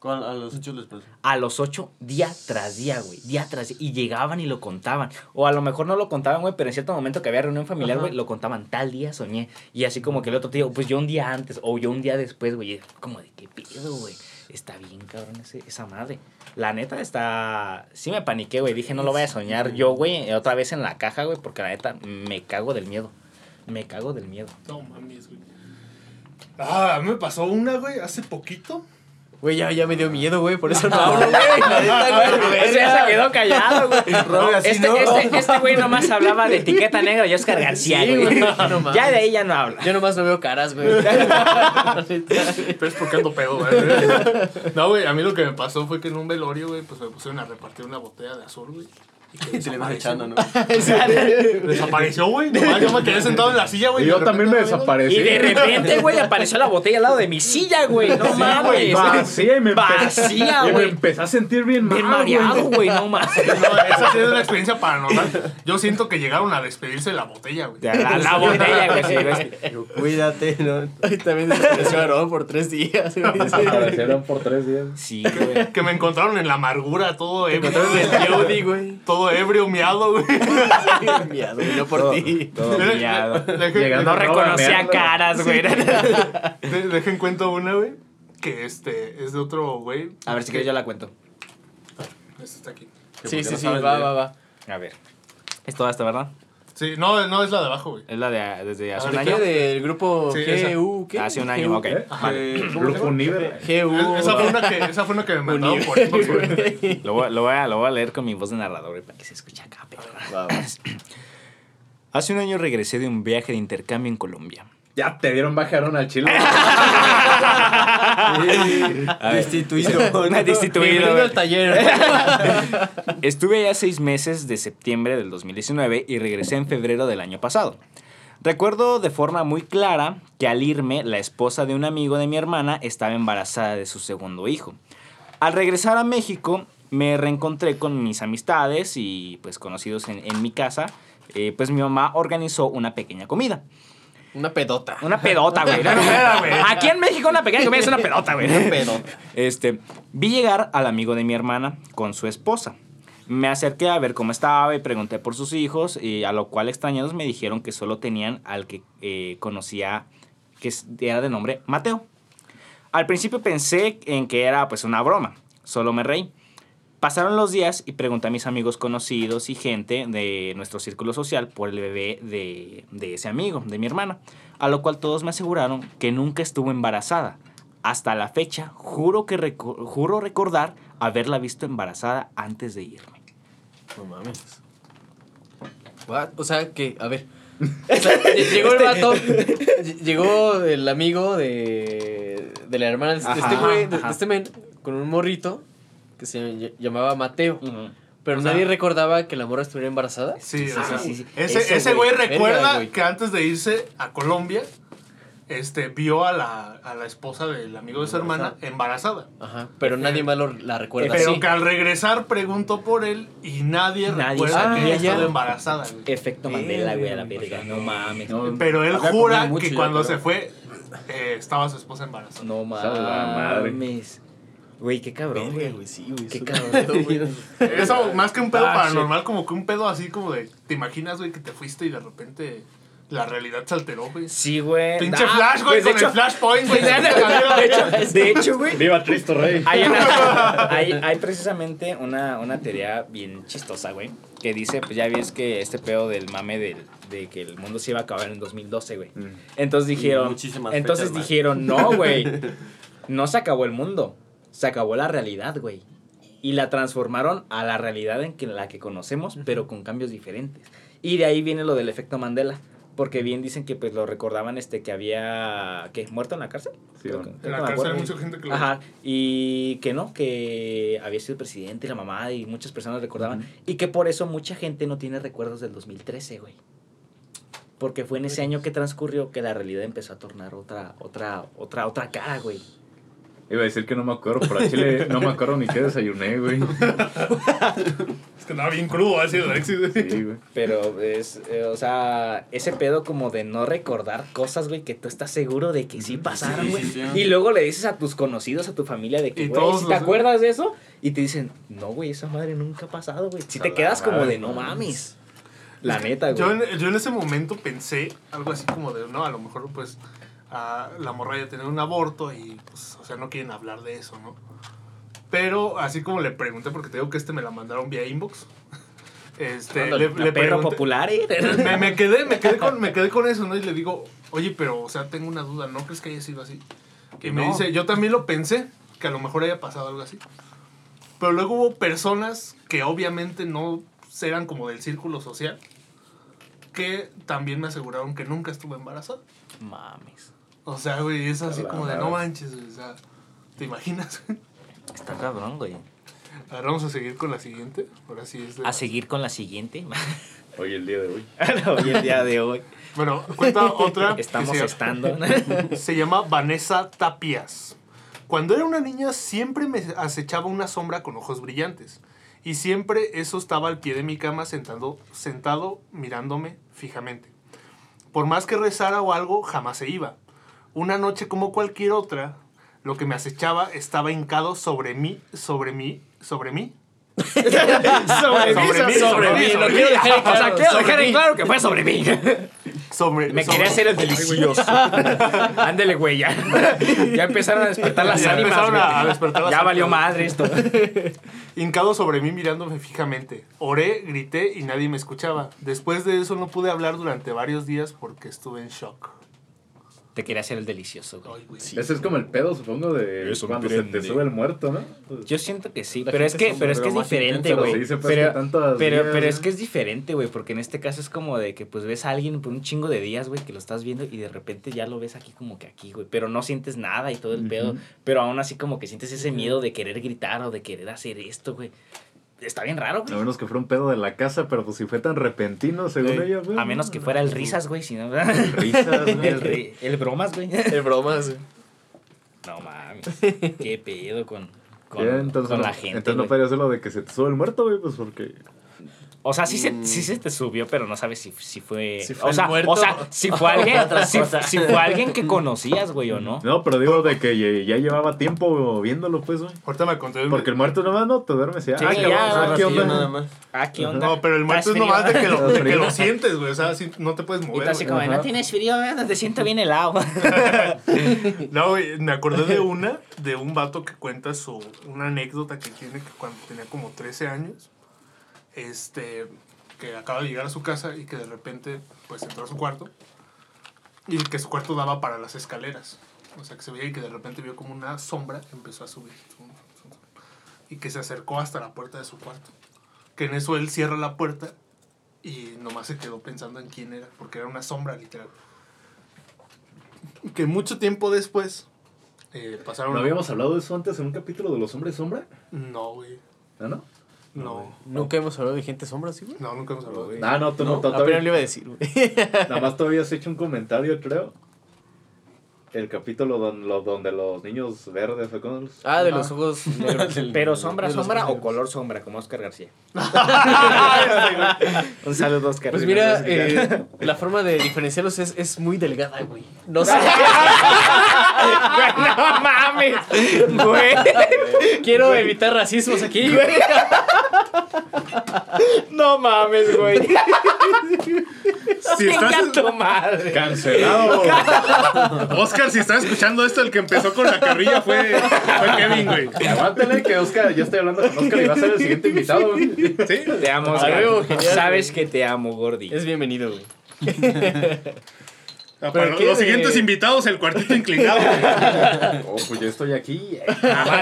¿Cuál? A los hechos les pasó. a los ocho, día tras día, güey. Día tras día. Y llegaban y lo contaban. O a lo mejor no lo contaban, güey, pero en cierto momento que había reunión familiar, güey, lo contaban. Tal día soñé. Y así como que el otro tío, pues yo un día antes o yo un día después, güey. Como de qué pedo, güey. Está bien, cabrón, ese- esa madre. La neta está. Sí me paniqué, güey. Dije, no lo voy a soñar yo, güey, otra vez en la caja, güey, porque la neta me cago del miedo. Me cago del miedo. No mames, güey. Ah, me pasó una, güey, hace poquito. Güey, ya, ya me dio miedo, güey, por eso no hablo, güey. Ese ya se quedó callado, güey. Este, ¿no? este, este güey nomás hablaba de etiqueta negra y Oscar García, Sí, güey. no ya de ahí ya no habla. Yo nomás no veo caras, güey. Pero es porque ando pedo, güey. No, güey, a mí lo que me pasó fue que en un velorio, güey, pues me pusieron a repartir una botella de azul, güey. Y te le vas echando, ¿no? Desapareció, güey. Nomás yo me quedé sentado en la silla, güey. Y yo también me desaparecí. Y de repente, güey, apareció la botella al lado de mi silla, güey. No Sí, güey, mames. vacía y me Vacía, y me güey. empecé a sentir bien mal, Bien mareado, güey, no mames. No, esa sí es una experiencia paranormal. Yo siento que llegaron a despedirse de la botella, güey. La, la botella, güey, güey. Cuídate, ¿no? Ay, también desapareció Aarón por tres días. güey. Desaparecieron por tres días. Sí, güey. Que me encontraron en la amargura, todo ebrio. Encontraron el Yodi, güey. Todo ebrio, miado, güey. Miado, no por ti. Todo miado. Deje- Llegando No reconocía caras, güey. de- Dejen cuento una, güey. Que este es de otro güey. A ver si quieres yo la cuento. Este está aquí. Sí, sí, sí, va, va, va. A ver. Es toda esta, ¿verdad? Sí, no, no es la de abajo, güey. Es la de desde hace un ver, ¿De año. ¿Del grupo Sí. GU? ¿Qué? Hace un año, ok. ¿Eh? Grupo Univer. GU. Esa fue una que, esa fue una que me mandaron por inbox, güey. Lo voy, lo, voy a, lo voy a leer con mi voz de narrador, güey, para que se escuche acá, va. Hace un año regresé de un viaje de intercambio en Colombia. Ya te dieron bajaron al chile. Destituido. Una destituido. Al taller. Estuve allá seis meses de septiembre del 2019 y regresé en febrero del año pasado. Recuerdo de forma muy clara que al irme, la esposa de un amigo de mi hermana estaba embarazada de su segundo hijo. Al regresar a México, me reencontré con mis amistades y pues conocidos en, en mi casa. Eh, pues mi mamá organizó una pequeña comida. Una pedota. Una pedota, güey. No, no, Aquí en México una pequeña comida es una pedota, güey. pedota. Este, vi llegar al amigo de mi hermana con su esposa. Me acerqué a ver cómo estaba y pregunté por sus hijos, y a lo cual extrañados me dijeron que solo tenían al que eh, conocía, que era de nombre Mateo. Al principio pensé en que era pues una broma, solo me reí. Pasaron los días y pregunté a mis amigos conocidos y gente de nuestro círculo social por el bebé de, de ese amigo, de mi hermana, a lo cual todos me aseguraron que nunca estuvo embarazada. Hasta la fecha, juro, que juro recordar haberla visto embarazada antes de irme. No mames. What? O sea, que, a ver. O sea, ll- llegó el vato, ll- llegó el amigo de, de la hermana de este güey, este men, con un morrito que se ll- llamaba Mateo. Pero O sea- nadie recordaba que la morra estuviera embarazada. Sí, o sea, sí, sí. Ese, Eso, ese güey güey. recuerda Verga, güey. que antes de irse a Colombia, este, vio a la, a la esposa del amigo de su hermana embarazada. Ajá. Pero nadie más lo- la recuerda Pero así. que al regresar preguntó por él y nadie, Nadie recuerda sabe. que ella Ah, ya. estuvo embarazada. güey. Efecto Mandela, güey, a la verga. No mames. No, Pero él Había jura mucho que ya, cuando pero- se fue eh, estaba su esposa embarazada. No mames. Güey, qué cabrón, güey. güey, sí, güey. Qué cabrón, güey. Eso, más que un pedo Ah, paranormal, como que un pedo así como de. ¿Te imaginas, güey, que te fuiste y de repente la realidad se alteró, güey? Sí, güey. Pinche Ah, flash, güey, pues, de con hecho- el flashpoint, güey. de hecho, de hecho, güey. Viva Cristo Rey. Hay, una- hay, hay precisamente una, una teoría bien chistosa, güey. Que dice, pues ya ves que este pedo del mame del, de que el mundo se iba a acabar en 2012, güey. Mm. Entonces dijeron, muchísimas entonces dijeron, no, güey. No se acabó el mundo. Se acabó la realidad, güey. Y la transformaron a la realidad en que, la que conocemos, pero con cambios diferentes. Y de ahí viene lo del efecto Mandela. Porque bien dicen que pues lo recordaban este que había ¿qué? muerto en la cárcel. Sí, Creo que- En creo la que cárcel hay mucha gente que lo. Ajá, y que no, que había sido presidente y la mamá y muchas personas recordaban. Y que por eso mucha gente no tiene recuerdos del 2013, güey. Porque fue en ese año que transcurrió que la realidad empezó a tornar otra, otra, otra, otra cara, güey. Iba a decir que no me acuerdo, pero a Chile no me acuerdo ni qué desayuné, güey. Es que andaba bien crudo, ha sido Alexis, güey. Sí, güey. Pero es, eh, o sea, ese pedo como de no recordar cosas, güey, que tú estás seguro de que sí pasaron, Sí, güey. sí, sí. Y luego le dices a tus conocidos, a tu familia, de que, Y güey, ¿sí ¿te acuerdas de eso? Y te dicen, no, güey, esa madre nunca ha pasado, güey. Si te quedas como de, no no mames. La neta, güey. Yo en, yo en ese momento pensé algo así como de, no, a lo mejor pues a la morra ya tener un aborto y pues, o sea, no quieren hablar de eso, ¿no? Pero así como le pregunté, porque te digo que este me la mandaron vía inbox. Este, le, le perro pregunté- popular, ¿eh? me, me quedé, me quedé con, me quedé con eso, ¿no? Y le digo, oye, pero, o sea, tengo una duda, ¿no crees que haya sido así? Y me dice, yo también lo pensé, que a lo mejor haya pasado algo así. Pero luego hubo personas que obviamente no eran como del círculo social, que también me aseguraron que nunca estuve embarazada. Mames. O sea, güey, es así como de, no manches, güey, o sea, ¿te imaginas? Está cabrón, güey. A ver, vamos a seguir con la siguiente. Ahora sí es de- A seguir con la siguiente. Hoy el día de hoy. Hoy el día de hoy. Bueno, cuenta otra. que Estamos se, estando. se llama Vanessa Tapias. Cuando era una niña siempre me acechaba una sombra con ojos brillantes. Y siempre eso estaba al pie de mi cama sentado, sentado mirándome fijamente. Por más que rezara o algo, jamás se iba. Una noche como cualquier otra, lo que me acechaba estaba hincado sobre mí, sobre mí, sobre mí. sobre Sobre mí, Sobre mí, lo quiero dejar en O sea, claro, quiero sobre dejar en mí. claro que fue sobre mí. Sobre, Me sobre- quería hacer el delicioso. Ándele, güey, ya. Ya empezaron a despertar las Ya ánimas, a- despertar las Ya valió madre esto. Hincado sobre mí mirándome fijamente. Oré, grité y nadie me escuchaba. Después de eso no pude hablar durante varios días porque estuve en shock. Te quería hacer el delicioso, güey. Ese es como el pedo, supongo, de Eso cuando se te sube el muerto, ¿no? Yo siento que sí, La pero es gente que, es pero es que es más diferente, intensa, güey. sí, se puede Pero, pero, días, pero es ¿no? que es diferente, güey, porque en este caso es como de que pues ves a alguien por un chingo de días, güey, que lo estás viendo y de repente ya lo ves aquí como que aquí, güey, pero no sientes nada y todo el pedo, pero aún así como que sientes ese miedo de querer gritar o de querer hacer esto, güey. Está bien raro, A güey. menos que fuera un pedo de la casa, pero pues si fue tan repentino, según Sí. ella, güey. A menos que fuera el risas, güey, si no... Risas, güey. el, el bromas, güey. El bromas, güey. No mames. Qué pedo con, con, Sí, entonces, con la gente. entonces no podría ser lo de que se te sube el muerto, güey, pues porque... O sea, sí se, Mm. sí se te subió, pero no sabes si, si fue. Si fue o, sea, muerto. o sea, si fue alguien. Si, si fue alguien que conocías, güey, o no. No, pero digo de que ya, ya llevaba tiempo viéndolo, pues, güey. Ahorita me conté. Porque el muerto nomás no te duermes y ya. Sí, ah, ya, ah, ¿qué onda? nada más. Ah, ¿qué onda? No, pero el muerto es ¿Estás nomás de que lo, de que lo sientes, güey. O sea, sí, no te puedes Y mover. tú así güey. como, no tienes frío, eh, te siento bien helado. No, güey, me acordé de una, de un vato que cuenta su, una anécdota que tiene que cuando tenía como 13 años, este, que acaba de llegar a su casa y que de repente, pues entró a su cuarto y que su cuarto daba para las escaleras. O sea, que se veía y que de repente vio como una sombra empezó a subir. Y que se acercó hasta la puerta de su cuarto. Que en eso él cierra la puerta y nomás se quedó pensando en quién era, porque era una sombra literal. Que mucho tiempo después eh, pasaron... ¿No habíamos hablado de eso antes en un capítulo de los hombres sombra? No, güey. ¿No, no? No. Nunca hemos hablado de gente sombra, ¿sí, güey? No, nunca hemos hablado de Ah, no, tú no, tú Apenas todavía- le iba a decir, güey. Nada más tú habías hecho un comentario, creo. El capítulo don- lo- donde los niños verdes los- Ah, de los ojos negros. Pero sombra, De los sombra o negros. color sombra, como Oscar García. Un saludo, Oscar. Pues mira, eh, la forma de diferenciarlos es, es muy delgada, güey. No sé. no mames, güey. Quiero evitar racismos aquí, güey. No mames, güey. Si estás, tu madre. ¡Cancelado! Oscar, si estás escuchando esto, el que empezó con la carrilla fue, fue Kevin, güey. Aguántale que Oscar, ya estoy hablando con Oscar y va a ser el siguiente invitado. güey. ¿Sí? Te amo, Oscar. huevo, genial, Sabes güey. que te amo, Gordy. Es bienvenido, güey. Ah, Pero Para los siguientes invitados, el cuartito inclinado. Oh, pues yo estoy aquí.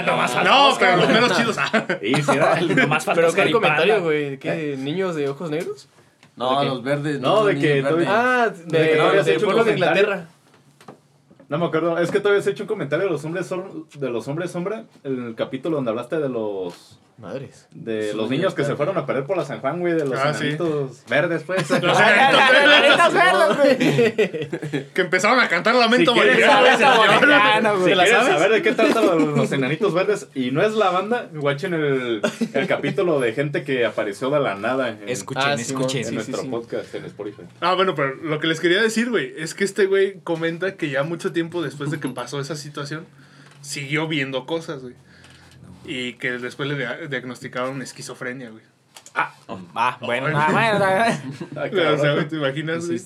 no más falta No, pero los menos chidos. ah. Y si era- Nomás falta Pero ¿qué comentario, güey? ¿Qué? ¿Niños de ojos negros? No, los verdes. No, de los que todavía-. Ah, De de, que no habías del hecho un pueblo de comentario. Inglaterra. No me acuerdo, es que tú habías hecho un comentario de los hombres som- de los hombres sombra en el capítulo donde hablaste de los Madres. de Los los niños que se fueron a perder por la San Juan, güey, de los Ah, sí. enanitos verdes, pues. Los enanitos verdes, güey. que empezaron a cantar Lamento Si quieres Boliviano. Si quieres sabes? saber de qué tratan los, enanitos verdes y no es la banda, watchen el, el capítulo de gente que apareció de la nada en, Escuchen, Ah, sí, escuchen. en sí, nuestro sí. podcast en Spotify. Ah, bueno, pero lo que les quería decir, güey, es que este güey comenta que ya mucho tiempo después de que pasó esa situación, siguió viendo cosas, güey. Y que después le dia- diagnosticaron esquizofrenia, güey. Ah, bueno, Ay. ah, bueno. ah, Ah, O sea, ¿te imaginas, Sí.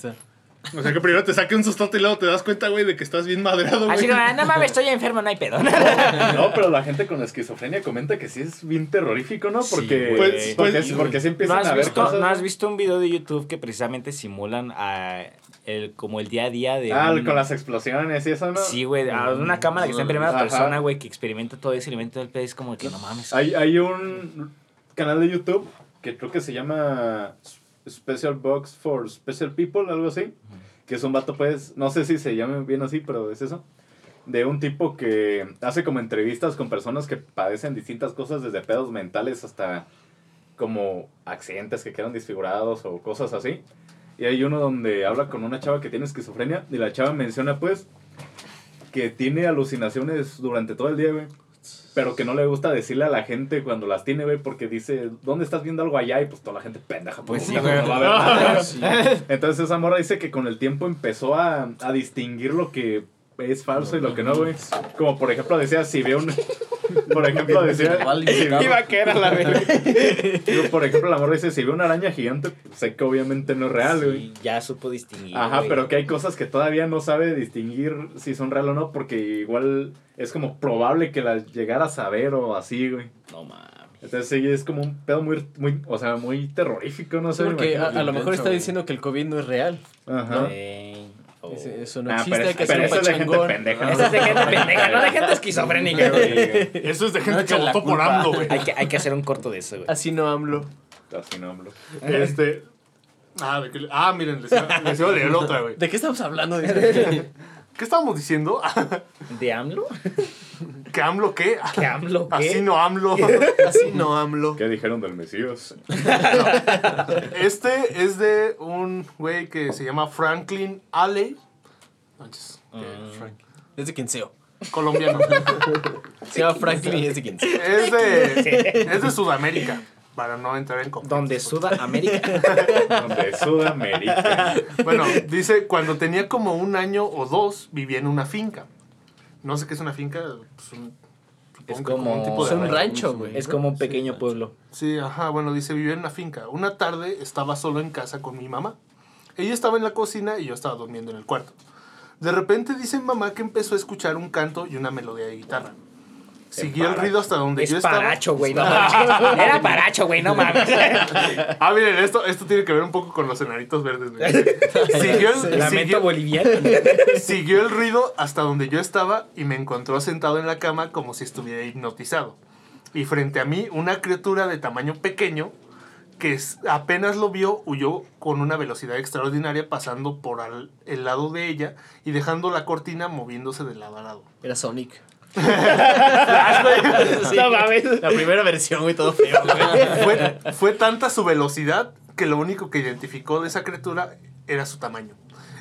O sea, que primero te saque un sustote y luego te das cuenta, güey, de que estás bien madreado, Así güey. como, no mames, estoy enfermo, no hay pedo. No, pero la gente con esquizofrenia comenta que sí es bien terrorífico, ¿no? Sí, Porque, güey. Pues- porque, pues- porque se ¿No empiezan has, a ver visto, cosas. ¿No has visto un video de YouTube que precisamente simulan a el, como el día a día de. Ah, un- con las explosiones y eso, ¿no? Sí, güey, a una cámara que está en primera Ajá. persona, güey, que experimenta todo ese elemento del pedo. Es como que no mames. Hay, hay un canal de YouTube que creo que se llama Special Box for Special People, algo así. Que es un vato, pues, no sé si se llame bien así, pero es eso. de un tipo que hace como entrevistas con personas que padecen distintas cosas, desde pedos mentales hasta como accidentes que quedan desfigurados o cosas así. Y hay uno donde habla con una chava que tiene esquizofrenia y la chava menciona pues que tiene alucinaciones durante todo el día, güey. Pero que no le gusta decirle a la gente cuando las tiene, güey, porque dice, ¿dónde estás viendo algo allá? Y pues toda la gente pendeja. Pues sí, no va a ver nada. Entonces esa morra dice que con el tiempo empezó a, a distinguir lo que es falso y lo que no, güey. Como por ejemplo decía, si ve un... Por ejemplo decía... si- Iba que era la verga. Por ejemplo, la morra dice, si ve una araña gigante, pues, sé que obviamente no es real, güey. Y ya supo distinguir. Ajá, güey. pero que hay cosas que todavía no sabe distinguir si son real o no, porque igual es como probable que las llegara a saber o así, güey. No mames. Entonces sí, es como un pedo muy, muy, o sea, muy terrorífico, no sé. Porque a, a lo mejor está diciendo que el COVID no es real. Ajá. Ey, oh. Ese- Eso no Ah, existe, pero hay que pero eso es de gente pendeja, ¿no? Eso es de gente pendeja, no de gente esquizofrénica, güey. Eso es de No gente que votó por. AMLO, güey. Hay que, hay que hacer un corto de eso, güey. Así no AMLO. Así no hablo. Este. Ah, de que- ah, miren, les iba, les iba a leer otra, güey. ¿De qué estamos hablando? ¿Qué estábamos diciendo? ¿De AMLO? ¿Que AMLO qué? ¿Que AMLO qué? Así no AMLO. Así no AMLO. ¿Qué dijeron del Mesías? Este es de un güey que se llama Franklin Alley. Manches, Frank- Es de Quinceo. Colombiano. Se llama Franklin y es de Quinceo. Es de, es de Sudamérica, para no entrar en conflicto. Donde Suda América. Donde Sudamérica. Bueno, dice, cuando tenía como un año o dos, vivía en una finca. No sé qué es una finca. pues, un- supongo Es como- un tipo Es de un rancho. rancho, güey. Es como un pequeño pueblo. Sí, ajá, bueno, dice, vivía en una finca. Una tarde estaba solo en casa con mi mamá. Ella estaba en la cocina y yo estaba durmiendo en el cuarto. De repente dice mamá que empezó a escuchar un canto y una melodía de guitarra. Siguió el ruido hasta donde Es yo estaba. paracho, güey, no mames. Era paracho, güey, no mames. Ah, miren, esto, esto tiene que ver un poco con los enanitos verdes. güey. Siguió el, Lamento siguió- boliviano. Siguió el ruido hasta donde yo estaba y me encontró sentado en la cama como si estuviera hipnotizado. Y frente a mí, una criatura de tamaño pequeño que apenas lo vio, huyó con una velocidad extraordinaria pasando por al- el lado de ella y dejando la cortina moviéndose de lado a lado. Era Sonic. No mames. La primera versión, güey, todo feo. Fue, fue tanta su velocidad que lo único que identificó de esa criatura era su tamaño.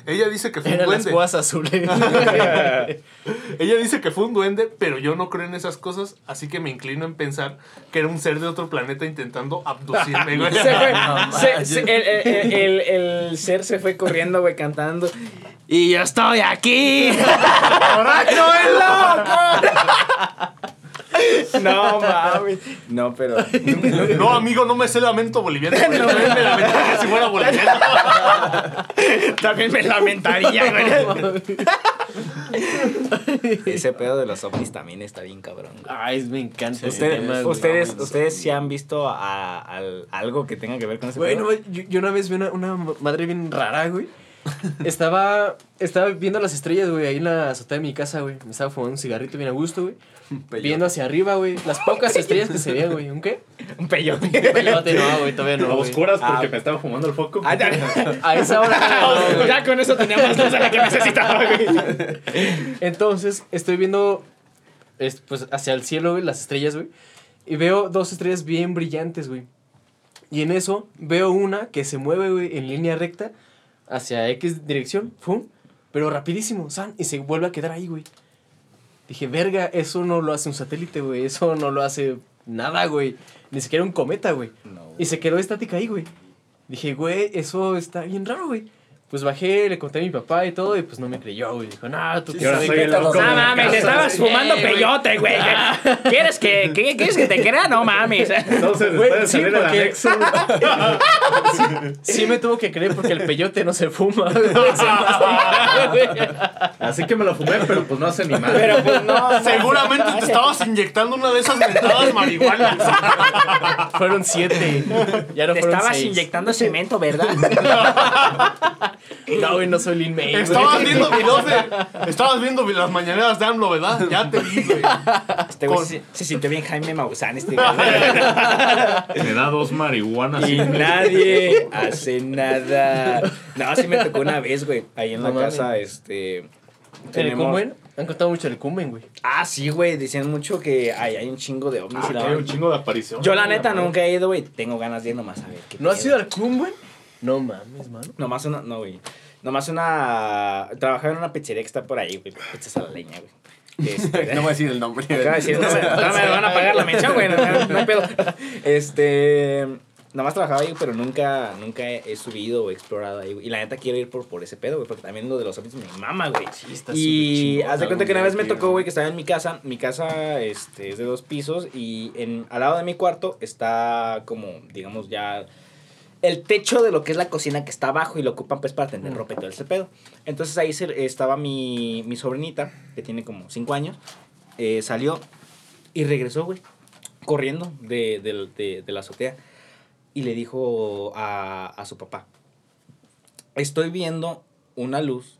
Ella dice que fue un Eran las duende. púas azules. Ella dice que fue un duende, pero yo no creo en esas cosas, así que me inclino en pensar que era un ser de otro planeta intentando abducirme, güey. Se fue, No se- manches. se- el, el- el- el ser se fue corriendo, güey, cantando. Y yo estoy aquí. ¡Borracho el loco! No mames. No, pero. No, amigo, no me sé lamento boliviano. también me lamentaría si fuera boliviano. También me lamentaría, güey. Ese pedo de los ovnis también está bien cabrón. güey. Ay, me encanta. Ustedes, tema, ustedes, ustedes sí han visto a, al- algo que tenga que ver con ese Bueno, pedo. yo, yo una vez vi una, una madre bien rara, güey. Estaba, estaba viendo las estrellas, güey, ahí en la azotea de mi casa, güey. Me estaba fumando un cigarrito bien a gusto, güey. Viendo hacia arriba, güey. Las pocas estrellas que se veían, güey. ¿Un qué? Un peyote. Pelote, no, güey, todavía no. A oscuras porque Ah. me estaba fumando el foco. Ah, ya. A esa hora. no, ya con eso tenía más luz de la que necesitaba, güey. Entonces, estoy viendo es, pues, hacia el cielo, güey, las estrellas, güey. Y veo dos estrellas bien brillantes, güey. Y en eso veo una que se mueve, güey, en línea recta hacia X dirección, ¡pum! Pero rapidísimo, ¿san? Y se vuelve a quedar ahí, güey. Dije, verga, eso no lo hace un satélite, güey. Eso no lo hace nada, güey. Ni siquiera un cometa, güey. Y se quedó estática ahí, güey. Dije, güey, eso está bien raro, güey. Pues bajé, le conté a mi papá y todo, y pues no me creyó, güey. Dijo, no, tú ahora sabes soy el loco No mames, casa. estabas Sí, fumando güey. peyote, güey. ¿Quieres que, quieres que te crea? No mames. Entonces, Güey, después de sí, salir el porque- anexo. Sí me tuvo que creer porque el peyote no se fuma. güey, güey. Así que me lo fumé, pero pues no hace ni madre. Pero pues no. Seguramente te estabas inyectando una de esas mentadas marihuanas. Fueron siete. Ya no Te fueron estabas seis. inyectando cemento, ¿verdad? No, güey, no soy Lin May. güey. Estabas viendo videos de. Estabas viendo las mañaneras de AMLO, ¿verdad? Ya te vi, güey. Este güey Con- se, se sintió bien Jaime Maussan, este güey. Me da dos marihuanas. Y nadie hace nada. No, sí me tocó una vez, güey. Ahí en la mames. casa, este. ¿En el común? Han contado mucho el cumen, güey. Ah, sí, güey. Decían mucho que hay, hay un chingo de ovnis. Ah, y la que hay un madre. chingo de apariciones. Yo, la neta, nunca he ido, güey. Tengo ganas de ir nomás a ver. qué ¿No has pedo. ido al cumen? No mames, mano. Nomás una. No, güey. Nomás una. Trabajaba en una pizzería que está por ahí, güey. Pizzas a la leña, güey. Este, No voy a decir el nombre. Decir, no, me, no me van a pagar la mención, güey. No, no- hay pedo. Este. Nomás trabajaba ahí, pero nunca, nunca he, subido o explorado ahí, güey. Y la neta quiero ir por, por ese pedo, güey. Porque también lo de los ovnis me mama, güey. Sí, está y haz de cuenta que una vez me tocó, güey, que estaba en mi casa. Mi casa este, es de dos pisos. Y en, al lado de mi cuarto está como, digamos, ya el techo de lo que es la cocina que está abajo y lo ocupan pues para tender ropa y todo ese pedo. Entonces ahí se- estaba mi, mi sobrinita, que tiene como 5 años, eh, salió y regresó, güey, corriendo de, del- de- de la azotea y le dijo a, a su papá, estoy viendo una luz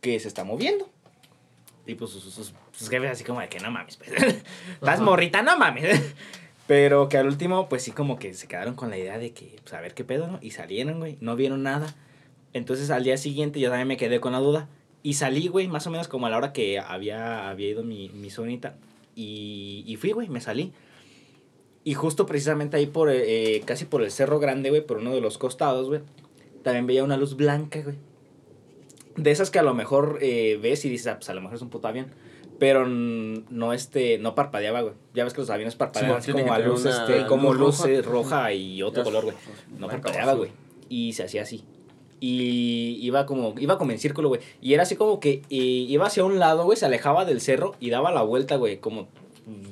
que se está moviendo. Y pues sus, sus, sus jefes así como de que no mames, pues. Estás morrita, no mames. Pero que al último, pues sí, como que se quedaron con la idea de que, pues a ver qué pedo, ¿no? Y salieron, güey, no vieron nada. Entonces al día siguiente yo también me quedé con la duda. Y salí, güey, más o menos como a la hora que había, había ido mi, mi sobrinita. Y, y fui, güey, me salí. Y justo precisamente ahí por, eh, casi por el Cerro Grande, güey, por uno de los costados, güey, también veía una luz blanca, güey. De esas que a lo mejor eh, ves y dices, ah, pues a lo mejor es un puto avión. Pero no, este, no parpadeaba, güey. Ya ves que los aviones parpadean Sí, como a luz, este, como luz roja. roja y otro color, güey. No parpadeaba, güey. Y se hacía así. Y iba como, iba como en círculo, güey. Y era así como que eh, iba hacia un lado, güey, se alejaba del cerro y daba la vuelta, güey. Como,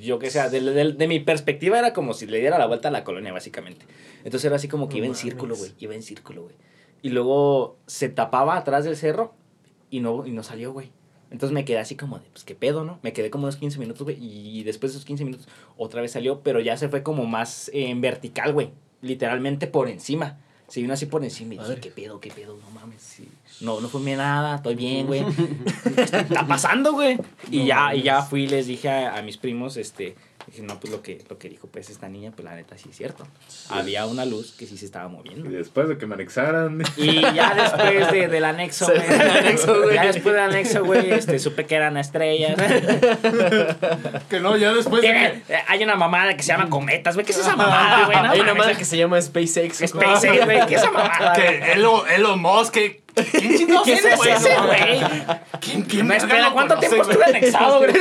yo que sea, de, de- de mi perspectiva era como si le diera la vuelta a la colonia, básicamente. Entonces era así como que iba en círculo, güey. Iba en círculo, güey. Y luego se tapaba atrás del cerro y no, y no salió, güey. Entonces me quedé así como de, pues qué pedo, ¿no? Me quedé como unos 15 minutos, güey. Y después de esos 15 minutos otra vez salió, pero ya se fue como más eh, en vertical, güey. Literalmente por encima. Se vino así por encima y dije. ¿qué pedo, qué pedo? No mames, sí. No, no fumé nada, estoy bien, güey. ¿Qué está pasando, güey? Y No ya, y ya fui y les dije a, a mis primos, este, dije, no, pues lo que, lo que dijo pues esta niña, pues la neta sí es cierto. Había una luz que sí se estaba moviendo. Y después de que me anexaran. Y ya después de, del anexo, güey. Ya después del anexo, güey, este, supe que eran estrellas. Que no, ya después de hay una mamada que se llama cometas, güey. ¿Qué es esa mamada, güey? No Hay una mames. madre que se llama SpaceX. SpaceX, güey. ¿Qué es esa mamada? Que Elon, Elon Musk, que... ¿Quién chingados ¿Quién es ese, güey? ¿Quién, quién verga espera, ¿cuánto conoce, tiempo estuve anexado, güey?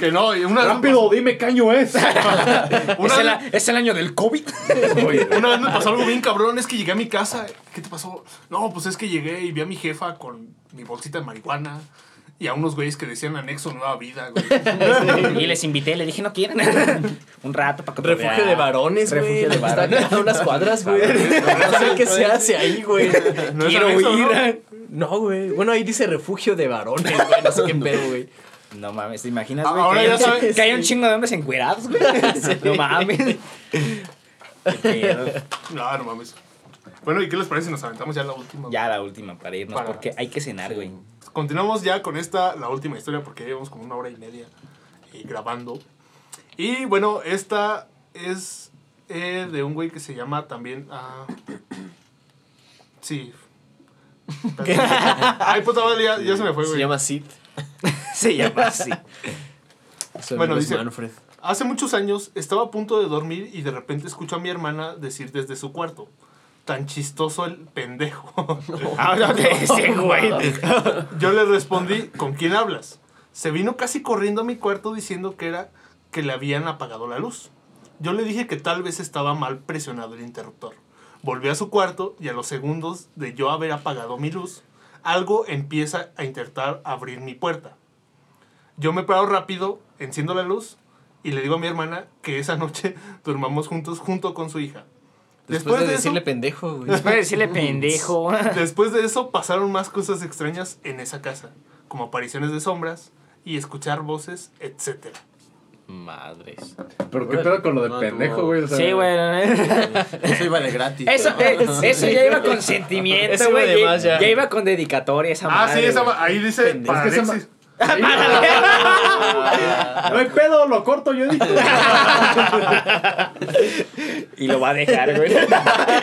Que no, y una ¡Rápido, dime qué año es! Es el, es el año del COVID. Oye, una vez me pasó algo bien cabrón, es que llegué a mi casa. ¿Qué te pasó? No, pues es que llegué y vi a mi jefa con mi bolsita de marihuana y a unos güeyes que decían anexo nueva vida, güey. Y les invité, les dije, no quieren. Un rato para Refugio de varones, güey. Refugio de varones. acá a unas cuadras, güey. No sé qué se hace ahí, güey. No es Quiero anexo, ¿no? ir. No, güey. Bueno, ahí dice refugio de varones, güey. No sé qué pedo, güey. No mames, ¿te imaginas, Ah, güey? ahora que, ya hay un- sabes. que hay un chingo de hombres encuerados, güey. No mames. Qué pedo. No, no mames. Bueno, ¿y qué les parece si nos aventamos ya la última? Ya la última para irnos, Para- porque hay que cenar, güey. Continuamos ya con esta, la última historia, porque llevamos como una hora y media eh, grabando. Y bueno, esta es eh, de un güey que se llama también. ah, sí. Ay, puta madre, ya, ya se me fue, Se güey. llama Sid. Se llama. Su Bueno, dice- Manfred. Hace muchos años estaba a punto de dormir y de repente escucho a mi hermana decir desde su cuarto. Tan chistoso el pendejo. Ahora de ese, güey. Yo le respondí, ¿con quién hablas? Se vino casi corriendo a mi cuarto diciendo que era que le habían apagado la luz. Yo le dije que tal vez estaba mal presionado el interruptor. Volví a su cuarto y a los segundos de yo haber apagado mi luz, algo empieza a intentar abrir mi puerta. Yo me paro rápido, enciendo la luz y le digo a mi hermana que esa noche durmamos juntos junto con su hija. Después, de, eso- decirle pendejo, güey. Después de decirle pendejo. Después de eso pasaron más cosas extrañas en esa casa, como apariciones de sombras y escuchar voces, etc. Madres. Pero qué pedo con lo de No, pendejo, güey. O sea, Sí, güey. Eso iba de gratis. Eso, eh, eso ya iba con sentimiento, Eso güey. de Ya, ya. iba con dedicatoria esa Ah, madre, sí, esa, ahí dice Pendejo. para Es que esa Alexis. No hay pedo, lo corto, yo dije. Y lo va a dejar, güey.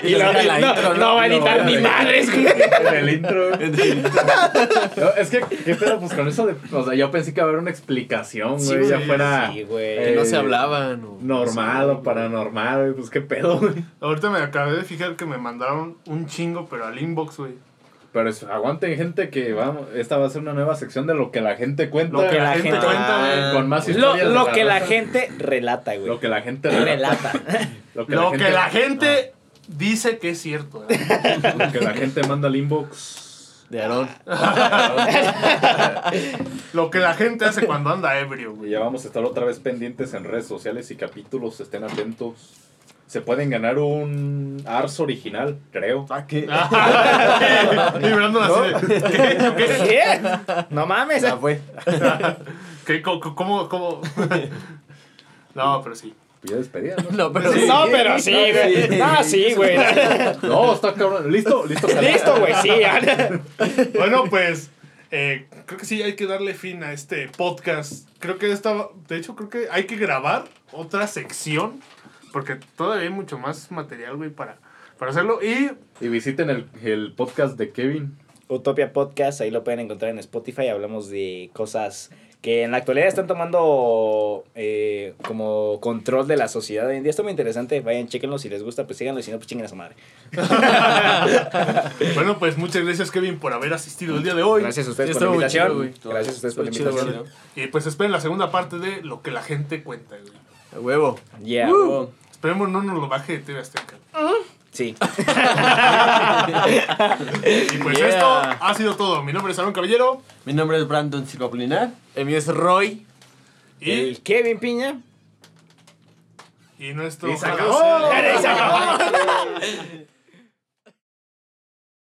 y lo, saca la no, intro, no ¿no? va a editar No, ni güey. madres, güey. En el intro. No, es que, ¿qué pedo? Pues con eso de. O sea, yo pensé que iba a haber una explicación, Sí, güey. ya fuera. Sí, güey. Que no se hablaban. o- Normal o paranormal, güey. Pues qué pedo, güey. Ahorita me acabé de fijar que me mandaron un chingo, pero al inbox, güey. Pero es- aguanten, gente, que vamos. Esta va a ser una nueva sección de lo que la gente cuenta. Lo que la Ah, gente cuenta, güey. Con más Lo, historias. lo que la gente relata, güey. Lo que la gente relata. Lo que Lo la que gente, la gente dice que es cierto. ¿eh? lo que la gente manda al inbox. De Aarón. Lo que la gente hace cuando anda ebrio, Y güey. ya vamos a estar otra vez pendientes en redes sociales y capítulos. Estén atentos. Se pueden ganar un Ars original, creo. ¿Qué? y Brandon así ¿qué? ¿Qué? ¿Qué? No mames. Ya fue. ¿Qué? ¿Cómo? cómo, cómo? no, pero sí. Pues ya despedida, ¿no? No, pero No, pero sí, güey. No, sí, güey. No, está cabrón. ¿Listo? ¿Listo? Listo, güey, sí. Bueno, pues eh, creo que sí hay que darle fin a este podcast. Creo que esta, de hecho, creo que hay que grabar otra sección porque todavía hay mucho más material, güey, para, para hacerlo. Y Y visiten el, el podcast de Kevin. Utopia Podcast, ahí lo pueden encontrar en Spotify. Hablamos de cosas que en la actualidad están tomando eh, como control de la sociedad. Hoy en día está muy interesante. Vayan, chequenlo. Si les gusta, pues síganlo. y Si no, pues chinguen a su madre. bueno, pues muchas gracias, Kevin, por haber asistido el día de hoy. Gracias a ustedes Sí, por la invitación. chido, güey. Gracias a ustedes por la chido, invitación. Y pues esperen la segunda parte de lo que la gente cuenta, güey. A huevo. Yeah. Uh. Esperemos no nos lo baje de TV Azteca. Sí. Y pues Yeah. esto ha sido todo. Mi nombre es Aaron Caballero. Mi nombre es Brandon Silva Polinar. El mío es Roy. Y, El Kevin Piña. y nuestro. Y ¡Se acabó!